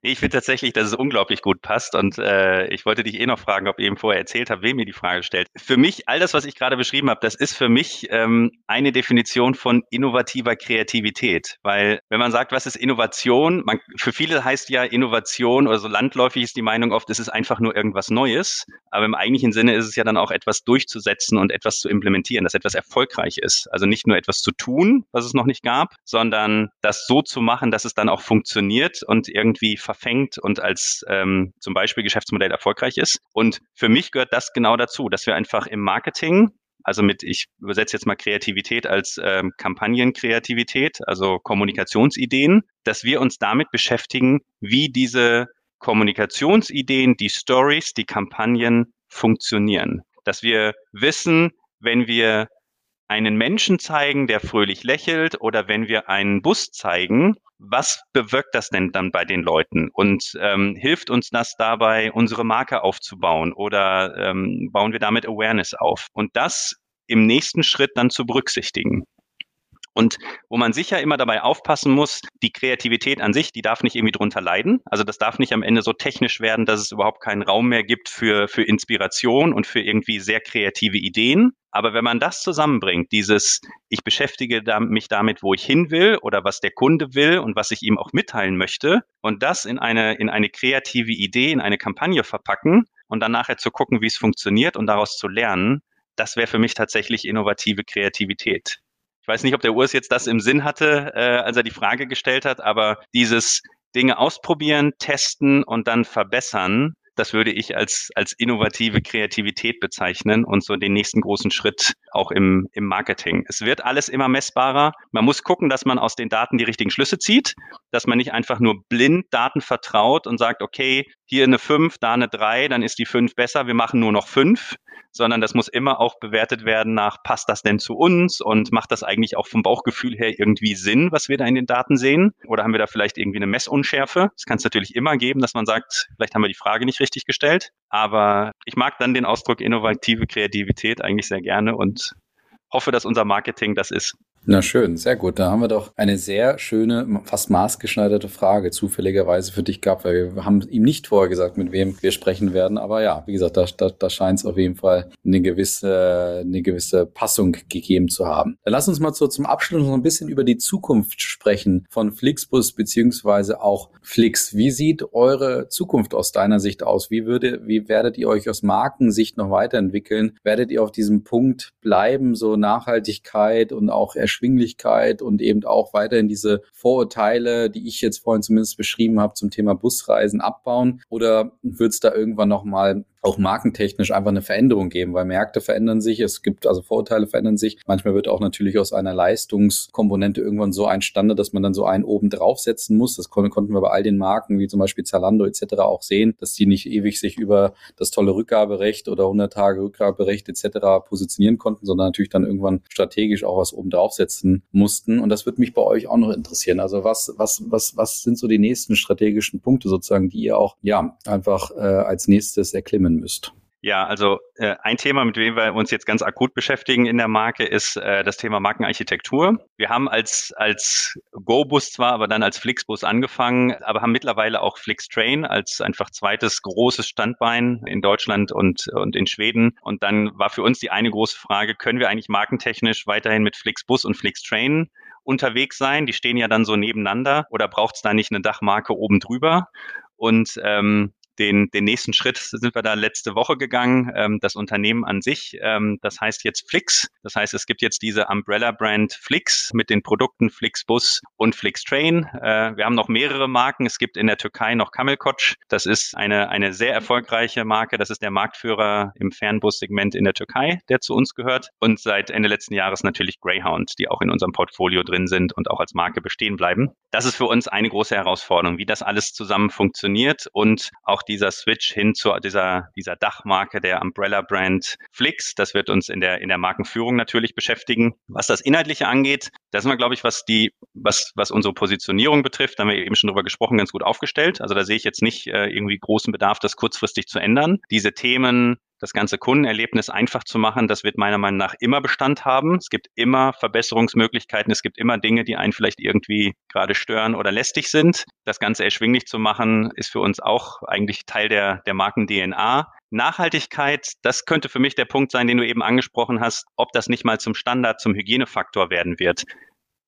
Ich finde tatsächlich, dass es unglaublich gut passt und äh, ich wollte dich eh noch fragen, ob ihr eben vorher erzählt habt, wem ihr die Frage stellt. Für mich, all das, was ich gerade beschrieben habe, das ist für mich ähm, eine Definition von innovativer Kreativität, weil wenn man sagt, was ist Innovation, man, für viele heißt ja Innovation oder so landläufig ist die Meinung oft, es ist einfach nur irgendwas Neues, aber im eigentlichen Sinne ist es ja dann auch etwas durchzusetzen und etwas zu implementieren, dass etwas erfolgreich ist. Also nicht nur etwas zu tun, was es noch nicht gab, sondern das so zu machen, dass es dann auch funktioniert und irgendwie verfängt und als ähm, zum Beispiel Geschäftsmodell erfolgreich ist. Und für mich gehört das genau dazu, dass wir einfach im Marketing also mit, ich übersetze jetzt mal Kreativität als ähm, Kampagnenkreativität, also Kommunikationsideen, dass wir uns damit beschäftigen, wie diese Kommunikationsideen, die Stories, die Kampagnen funktionieren. Dass wir wissen, wenn wir einen Menschen zeigen, der fröhlich lächelt, oder wenn wir einen Bus zeigen, was bewirkt das denn dann bei den Leuten und ähm, hilft uns das dabei, unsere Marke aufzubauen oder ähm, bauen wir damit Awareness auf? Und das im nächsten Schritt dann zu berücksichtigen. Und wo man sicher immer dabei aufpassen muss, die Kreativität an sich, die darf nicht irgendwie drunter leiden. Also das darf nicht am Ende so technisch werden, dass es überhaupt keinen Raum mehr gibt für, für Inspiration und für irgendwie sehr kreative Ideen. Aber wenn man das zusammenbringt, dieses, ich beschäftige mich damit, wo ich hin will oder was der Kunde will und was ich ihm auch mitteilen möchte und das in eine, in eine kreative Idee, in eine Kampagne verpacken und dann nachher zu gucken, wie es funktioniert und daraus zu lernen, das wäre für mich tatsächlich innovative Kreativität. Ich weiß nicht, ob der Urs jetzt das im Sinn hatte, äh, als er die Frage gestellt hat, aber dieses Dinge ausprobieren, testen und dann verbessern, das würde ich als, als innovative Kreativität bezeichnen und so den nächsten großen Schritt auch im, im Marketing. Es wird alles immer messbarer. Man muss gucken, dass man aus den Daten die richtigen Schlüsse zieht, dass man nicht einfach nur blind Daten vertraut und sagt, okay, hier eine 5, da eine 3, dann ist die 5 besser, wir machen nur noch 5, sondern das muss immer auch bewertet werden nach, passt das denn zu uns und macht das eigentlich auch vom Bauchgefühl her irgendwie Sinn, was wir da in den Daten sehen? Oder haben wir da vielleicht irgendwie eine Messunschärfe? Das kann es natürlich immer geben, dass man sagt, vielleicht haben wir die Frage nicht richtig gestellt. Aber ich mag dann den Ausdruck innovative Kreativität eigentlich sehr gerne und hoffe, dass unser Marketing das ist. Na schön, sehr gut. Da haben wir doch eine sehr schöne, fast maßgeschneiderte Frage zufälligerweise für dich gehabt, weil wir haben ihm nicht vorher gesagt, mit wem wir sprechen werden. Aber ja, wie gesagt, da, da, da scheint es auf jeden Fall eine gewisse, eine gewisse Passung gegeben zu haben. Dann lass uns mal so zum Abschluss noch ein bisschen über die Zukunft sprechen von Flixbus beziehungsweise auch Flix. Wie sieht eure Zukunft aus deiner Sicht aus? Wie würde, wie werdet ihr euch aus Markensicht noch weiterentwickeln? Werdet ihr auf diesem Punkt bleiben, so Nachhaltigkeit und auch Erschwinglichkeit und eben auch weiterhin diese Vorurteile, die ich jetzt vorhin zumindest beschrieben habe zum Thema Busreisen abbauen? Oder wird es da irgendwann nochmal auch markentechnisch einfach eine Veränderung geben, weil Märkte verändern sich, es gibt also Vorurteile verändern sich. Manchmal wird auch natürlich aus einer Leistungskomponente irgendwann so ein Standard, dass man dann so einen oben draufsetzen muss. Das konnten wir bei all den Marken, wie zum Beispiel Zalando etc. auch sehen, dass die nicht ewig sich über das tolle Rückgaberecht oder 100 Tage Rückgaberecht etc. positionieren konnten, sondern natürlich dann irgendwann strategisch auch was oben draufsetzen mussten. Und das wird mich bei euch auch noch interessieren. Also was, was, was, was sind so die nächsten strategischen Punkte sozusagen, die ihr auch, ja, einfach äh, als nächstes erklimmen müsst? Ja, also äh, ein Thema, mit dem wir uns jetzt ganz akut beschäftigen in der Marke, ist äh, das Thema Markenarchitektur. Wir haben als als GoBus zwar, aber dann als Flixbus angefangen, aber haben mittlerweile auch Flixtrain als einfach zweites großes Standbein in Deutschland und und in Schweden. Und dann war für uns die eine große Frage: Können wir eigentlich markentechnisch weiterhin mit Flixbus und Flixtrain unterwegs sein? Die stehen ja dann so nebeneinander. Oder braucht es da nicht eine Dachmarke oben drüber? Und ähm, den, den nächsten Schritt sind wir da letzte Woche gegangen. Ähm, das Unternehmen an sich, ähm, das heißt jetzt Flix. Das heißt, es gibt jetzt diese Umbrella-Brand Flix mit den Produkten Flixbus und Flixtrain. Äh, wir haben noch mehrere Marken. Es gibt in der Türkei noch Kamelkoç. Das ist eine, eine sehr erfolgreiche Marke. Das ist der Marktführer im Fernbussegment in der Türkei, der zu uns gehört. Und seit Ende letzten Jahres natürlich Greyhound, die auch in unserem Portfolio drin sind und auch als Marke bestehen bleiben. Das ist für uns eine große Herausforderung, wie das alles zusammen funktioniert und auch dieser Switch hin zu dieser, dieser Dachmarke der Umbrella Brand Flix. Das wird uns in der, in der Markenführung natürlich beschäftigen. Was das Inhaltliche angeht, da sind wir, glaube ich, was die, was, was unsere Positionierung betrifft, da haben wir eben schon drüber gesprochen, ganz gut aufgestellt. Also da sehe ich jetzt nicht äh, irgendwie großen Bedarf, das kurzfristig zu ändern. Diese Themen das ganze Kundenerlebnis einfach zu machen, das wird meiner Meinung nach immer Bestand haben. Es gibt immer Verbesserungsmöglichkeiten. Es gibt immer Dinge, die einen vielleicht irgendwie gerade stören oder lästig sind. Das Ganze erschwinglich zu machen, ist für uns auch eigentlich Teil der, der Marken-DNA. Nachhaltigkeit, das könnte für mich der Punkt sein, den du eben angesprochen hast, ob das nicht mal zum Standard, zum Hygienefaktor werden wird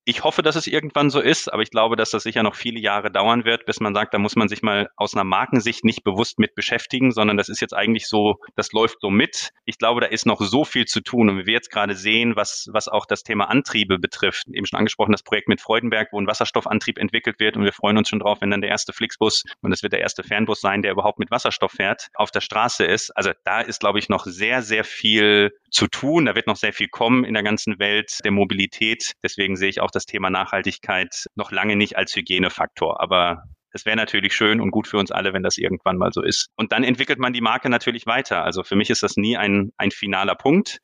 ich hoffe, dass es irgendwann so ist, aber ich glaube, dass das sicher noch viele Jahre dauern wird, bis man sagt, da muss man sich mal aus einer Markensicht nicht bewusst mit beschäftigen, sondern das ist jetzt eigentlich so, das läuft so mit. Ich glaube, da ist noch so viel zu tun und wie wir jetzt gerade sehen, was, was auch das Thema Antriebe betrifft, eben schon angesprochen, das Projekt mit Freudenberg, wo ein Wasserstoffantrieb entwickelt wird und wir freuen uns schon drauf, wenn dann der erste Flixbus und es wird der erste Fernbus sein, der überhaupt mit Wasserstoff fährt, auf der Straße ist. Also da ist, glaube ich, noch sehr, sehr viel zu tun. Da wird noch sehr viel kommen in der ganzen Welt der Mobilität. Deswegen sehe ich auch das Thema Nachhaltigkeit noch lange nicht als Hygienefaktor. Aber es wäre natürlich schön und gut für uns alle, wenn das irgendwann mal so ist. Und dann entwickelt man die Marke natürlich weiter. Also für mich ist das nie ein, ein finaler Punkt.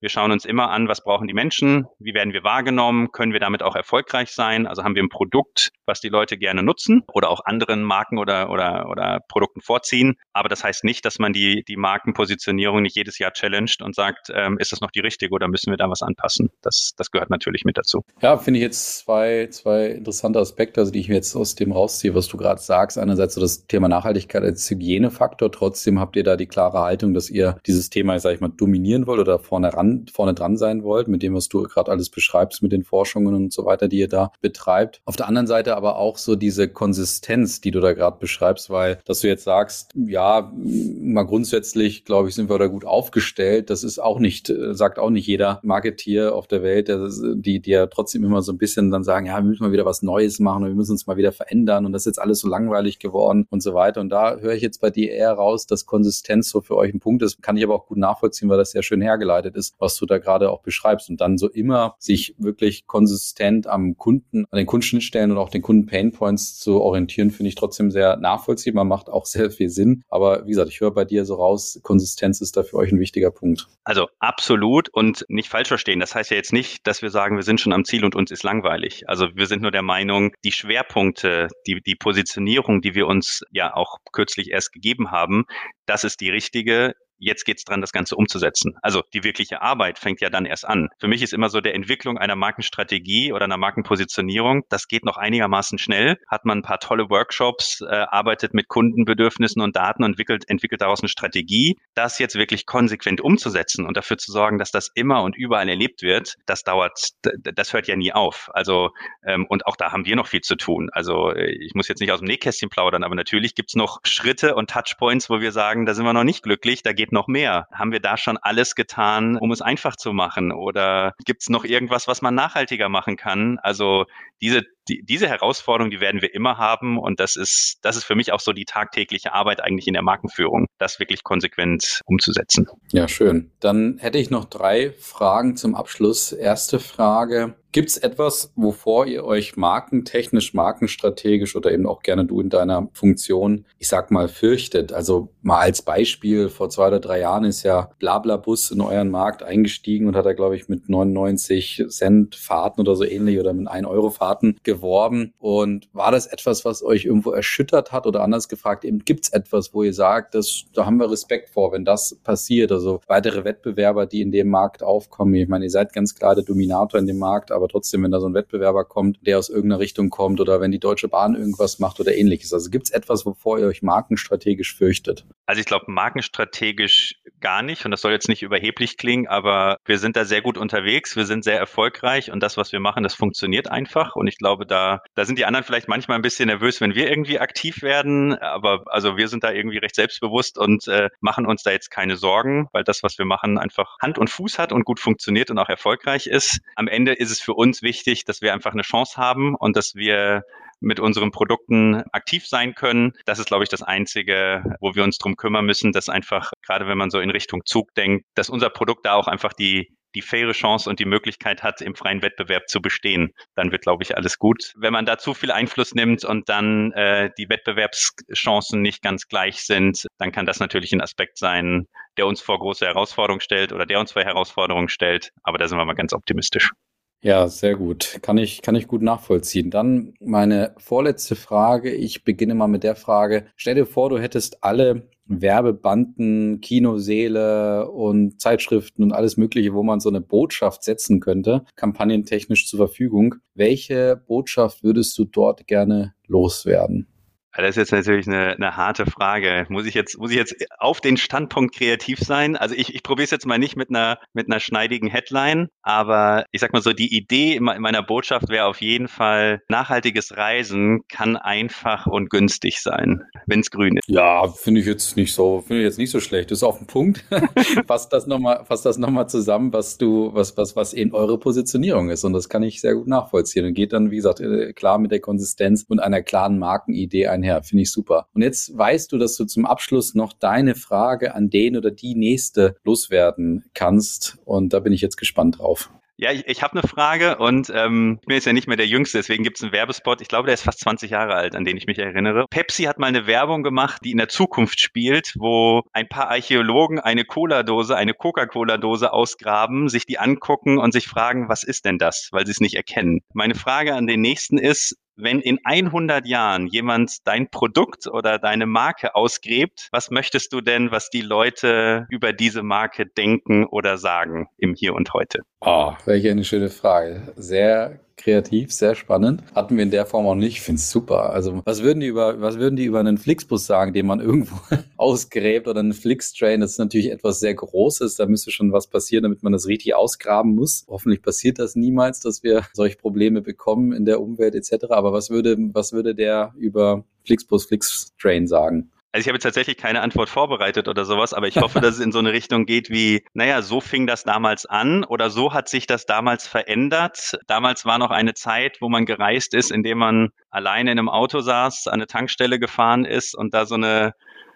Wir schauen uns immer an, was brauchen die Menschen, wie werden wir wahrgenommen, können wir damit auch erfolgreich sein, also haben wir ein Produkt, was die Leute gerne nutzen oder auch anderen Marken oder, oder, oder Produkten vorziehen. Aber das heißt nicht, dass man die, die Markenpositionierung nicht jedes Jahr challenged und sagt, ähm, ist das noch die richtige oder müssen wir da was anpassen? Das, das gehört natürlich mit dazu. Ja, finde ich jetzt zwei, zwei interessante Aspekte, also die ich mir jetzt aus dem rausziehe, was du gerade sagst. Einerseits so das Thema Nachhaltigkeit als Hygienefaktor. Trotzdem habt ihr da die klare Haltung, dass ihr dieses Thema, sage ich mal, dominieren wollt oder vorne ran vorne dran sein wollt, mit dem, was du gerade alles beschreibst, mit den Forschungen und so weiter, die ihr da betreibt. Auf der anderen Seite aber auch so diese Konsistenz, die du da gerade beschreibst, weil, dass du jetzt sagst, ja, mal grundsätzlich, glaube ich, sind wir da gut aufgestellt. Das ist auch nicht, äh, sagt auch nicht jeder Marketier auf der Welt, die, die ja trotzdem immer so ein bisschen dann sagen, ja, wir müssen mal wieder was Neues machen und wir müssen uns mal wieder verändern und das ist jetzt alles so langweilig geworden und so weiter. Und da höre ich jetzt bei dir eher raus, dass Konsistenz so für euch ein Punkt ist. Kann ich aber auch gut nachvollziehen, weil das sehr schön hergeleitet ist, was du da gerade auch beschreibst. Und dann so immer sich wirklich konsistent am Kunden, an den Kundenschnittstellen und auch den Kunden-Painpoints zu orientieren, finde ich trotzdem sehr nachvollziehbar, macht auch sehr viel Sinn. Aber wie gesagt, ich höre bei dir so raus, Konsistenz ist da für euch ein wichtiger Punkt. Also absolut und nicht falsch verstehen. Das heißt ja jetzt nicht, dass wir sagen, wir sind schon am Ziel und uns ist langweilig. Also wir sind nur der Meinung, die Schwerpunkte, die, die Positionierung, die wir uns ja auch kürzlich erst gegeben haben, das ist die richtige jetzt geht's dran, das Ganze umzusetzen. Also die wirkliche Arbeit fängt ja dann erst an. Für mich ist immer so der Entwicklung einer Markenstrategie oder einer Markenpositionierung, das geht noch einigermaßen schnell. Hat man ein paar tolle Workshops, äh, arbeitet mit Kundenbedürfnissen und Daten und entwickelt, entwickelt daraus eine Strategie. Das jetzt wirklich konsequent umzusetzen und dafür zu sorgen, dass das immer und überall erlebt wird, das dauert, das hört ja nie auf. Also ähm, und auch da haben wir noch viel zu tun. Also äh, ich muss jetzt nicht aus dem Nähkästchen plaudern, aber natürlich gibt's noch Schritte und Touchpoints, wo wir sagen, da sind wir noch nicht glücklich, da geht geht noch mehr? Haben wir da schon alles getan, um es einfach zu machen? Oder gibt es noch irgendwas, was man nachhaltiger machen kann? Also diese, die, diese Herausforderung, die werden wir immer haben. Und das ist, das ist für mich auch so die tagtägliche Arbeit eigentlich in der Markenführung, das wirklich konsequent umzusetzen. Ja, schön. Dann hätte ich noch drei Fragen zum Abschluss. Erste Frage. Gibt es etwas, wovor ihr euch markentechnisch, markenstrategisch oder eben auch gerne du in deiner Funktion, ich sag mal, fürchtet? Also mal als Beispiel, vor zwei oder drei Jahren ist ja Blablabus in euren Markt eingestiegen und hat da, glaube ich, mit 99 Cent Fahrten oder so ähnlich oder mit 1 Euro Fahrten geworben. Und war das etwas, was euch irgendwo erschüttert hat oder anders gefragt, eben gibt es etwas, wo ihr sagt, das, da haben wir Respekt vor, wenn das passiert? Also weitere Wettbewerber, die in dem Markt aufkommen. Ich meine, ihr seid ganz klar der Dominator in dem Markt, aber trotzdem, wenn da so ein Wettbewerber kommt, der aus irgendeiner Richtung kommt oder wenn die Deutsche Bahn irgendwas macht oder ähnliches. Also gibt es etwas, wovor ihr euch markenstrategisch fürchtet? Also ich glaube, markenstrategisch gar nicht. Und das soll jetzt nicht überheblich klingen, aber wir sind da sehr gut unterwegs, wir sind sehr erfolgreich. Und das, was wir machen, das funktioniert einfach. Und ich glaube, da, da sind die anderen vielleicht manchmal ein bisschen nervös, wenn wir irgendwie aktiv werden, aber also wir sind da irgendwie recht selbstbewusst und äh, machen uns da jetzt keine Sorgen, weil das, was wir machen, einfach Hand und Fuß hat und gut funktioniert und auch erfolgreich ist. Am Ende ist es für uns wichtig, dass wir einfach eine Chance haben und dass wir mit unseren Produkten aktiv sein können. Das ist, glaube ich, das Einzige, wo wir uns drum kümmern müssen, dass einfach, gerade wenn man so in Richtung Zug denkt, dass unser Produkt da auch einfach die die faire Chance und die Möglichkeit hat, im freien Wettbewerb zu bestehen, dann wird, glaube ich, alles gut. Wenn man da zu viel Einfluss nimmt und dann äh, die Wettbewerbschancen nicht ganz gleich sind, dann kann das natürlich ein Aspekt sein, der uns vor große Herausforderungen stellt oder der uns vor Herausforderungen stellt. Aber da sind wir mal ganz optimistisch. Ja, sehr gut. Kann ich, kann ich gut nachvollziehen. Dann meine vorletzte Frage. Ich beginne mal mit der Frage. Stell dir vor, du hättest alle Werbebanden, Kinoseele und Zeitschriften und alles Mögliche, wo man so eine Botschaft setzen könnte, kampagnentechnisch zur Verfügung. Welche Botschaft würdest du dort gerne loswerden? Das ist jetzt natürlich eine, eine harte Frage. Muss ich jetzt, muss ich jetzt auf den Standpunkt kreativ sein? Also ich, ich probiere es jetzt mal nicht mit einer, mit einer schneidigen Headline, aber ich sag mal so, die Idee in meiner Botschaft wäre auf jeden Fall, nachhaltiges Reisen kann einfach und günstig sein, wenn es grün ist. Ja, finde ich jetzt nicht so, finde ich jetzt nicht so schlecht. Das ist auf den Punkt. fass das nochmal, fass das nochmal zusammen, was du, was, was, was eben eure Positionierung ist. Und das kann ich sehr gut nachvollziehen. Und geht dann, wie gesagt, äh, klar mit der Konsistenz und einer klaren Markenidee einher einher. Finde ich super. Und jetzt weißt du, dass du zum Abschluss noch deine Frage an den oder die nächste loswerden kannst. Und da bin ich jetzt gespannt drauf. Ja, ich, ich habe eine Frage und ähm, ich bin jetzt ja nicht mehr der Jüngste, deswegen gibt es einen Werbespot. Ich glaube, der ist fast 20 Jahre alt, an den ich mich erinnere. Pepsi hat mal eine Werbung gemacht, die in der Zukunft spielt, wo ein paar Archäologen eine Cola-Dose, eine Coca-Cola-Dose ausgraben, sich die angucken und sich fragen, was ist denn das, weil sie es nicht erkennen. Meine Frage an den nächsten ist, wenn in 100 Jahren jemand dein Produkt oder deine Marke ausgräbt, was möchtest du denn, was die Leute über diese Marke denken oder sagen im Hier und heute? Oh, welche eine schöne Frage. Sehr kreativ, sehr spannend. Hatten wir in der Form auch nicht. Ich finde es super. Also, was würden die über, was würden die über einen Flixbus sagen, den man irgendwo ausgräbt oder einen Flixtrain? Das ist natürlich etwas sehr Großes. Da müsste schon was passieren, damit man das richtig ausgraben muss. Hoffentlich passiert das niemals, dass wir solche Probleme bekommen in der Umwelt etc. Aber was würde, was würde der über Flixbus, Flixtrain sagen? Also ich habe jetzt tatsächlich keine Antwort vorbereitet oder sowas, aber ich hoffe, dass es in so eine Richtung geht wie, naja, so fing das damals an oder so hat sich das damals verändert. Damals war noch eine Zeit, wo man gereist ist, indem man alleine in einem Auto saß, an eine Tankstelle gefahren ist und da so eine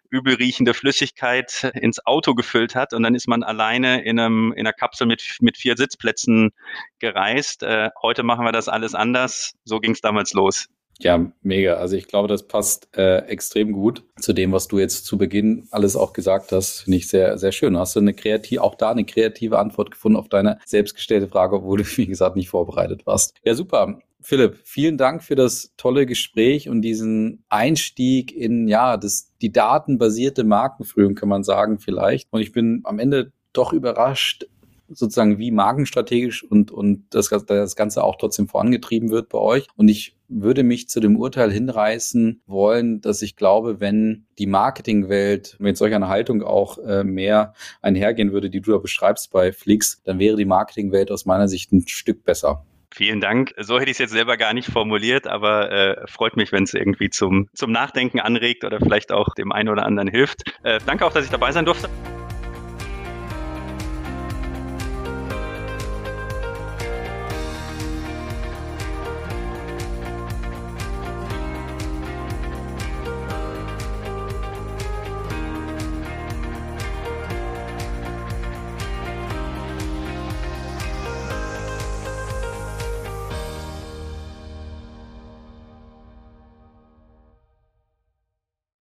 übel riechende Flüssigkeit ins Auto gefüllt hat und dann ist man alleine in, einem, in einer Kapsel mit, mit vier Sitzplätzen gereist. Äh, heute machen wir das alles anders. So ging es damals los. Ja, mega. Also ich glaube, das passt äh, extrem gut zu dem, was du jetzt zu Beginn alles auch gesagt hast. Finde ich sehr, sehr schön. Hast du eine kreative, auch da eine kreative Antwort gefunden auf deine selbstgestellte Frage, obwohl du, wie gesagt, nicht vorbereitet warst. Ja, super. Philipp, vielen Dank für das tolle Gespräch und diesen Einstieg in, ja, das, die datenbasierte Markenführung, kann man sagen, vielleicht. Und ich bin am Ende doch überrascht, sozusagen wie markenstrategisch und, und das, das Ganze auch trotzdem vorangetrieben wird bei euch. Und ich würde mich zu dem Urteil hinreißen wollen, dass ich glaube, wenn die Marketingwelt mit solch einer Haltung auch äh, mehr einhergehen würde, die du da beschreibst bei Flix, dann wäre die Marketingwelt aus meiner Sicht ein Stück besser. Vielen Dank. So hätte ich es jetzt selber gar nicht formuliert, aber äh, freut mich, wenn es irgendwie zum, zum Nachdenken anregt oder vielleicht auch dem einen oder anderen hilft. Äh, danke auch, dass ich dabei sein durfte.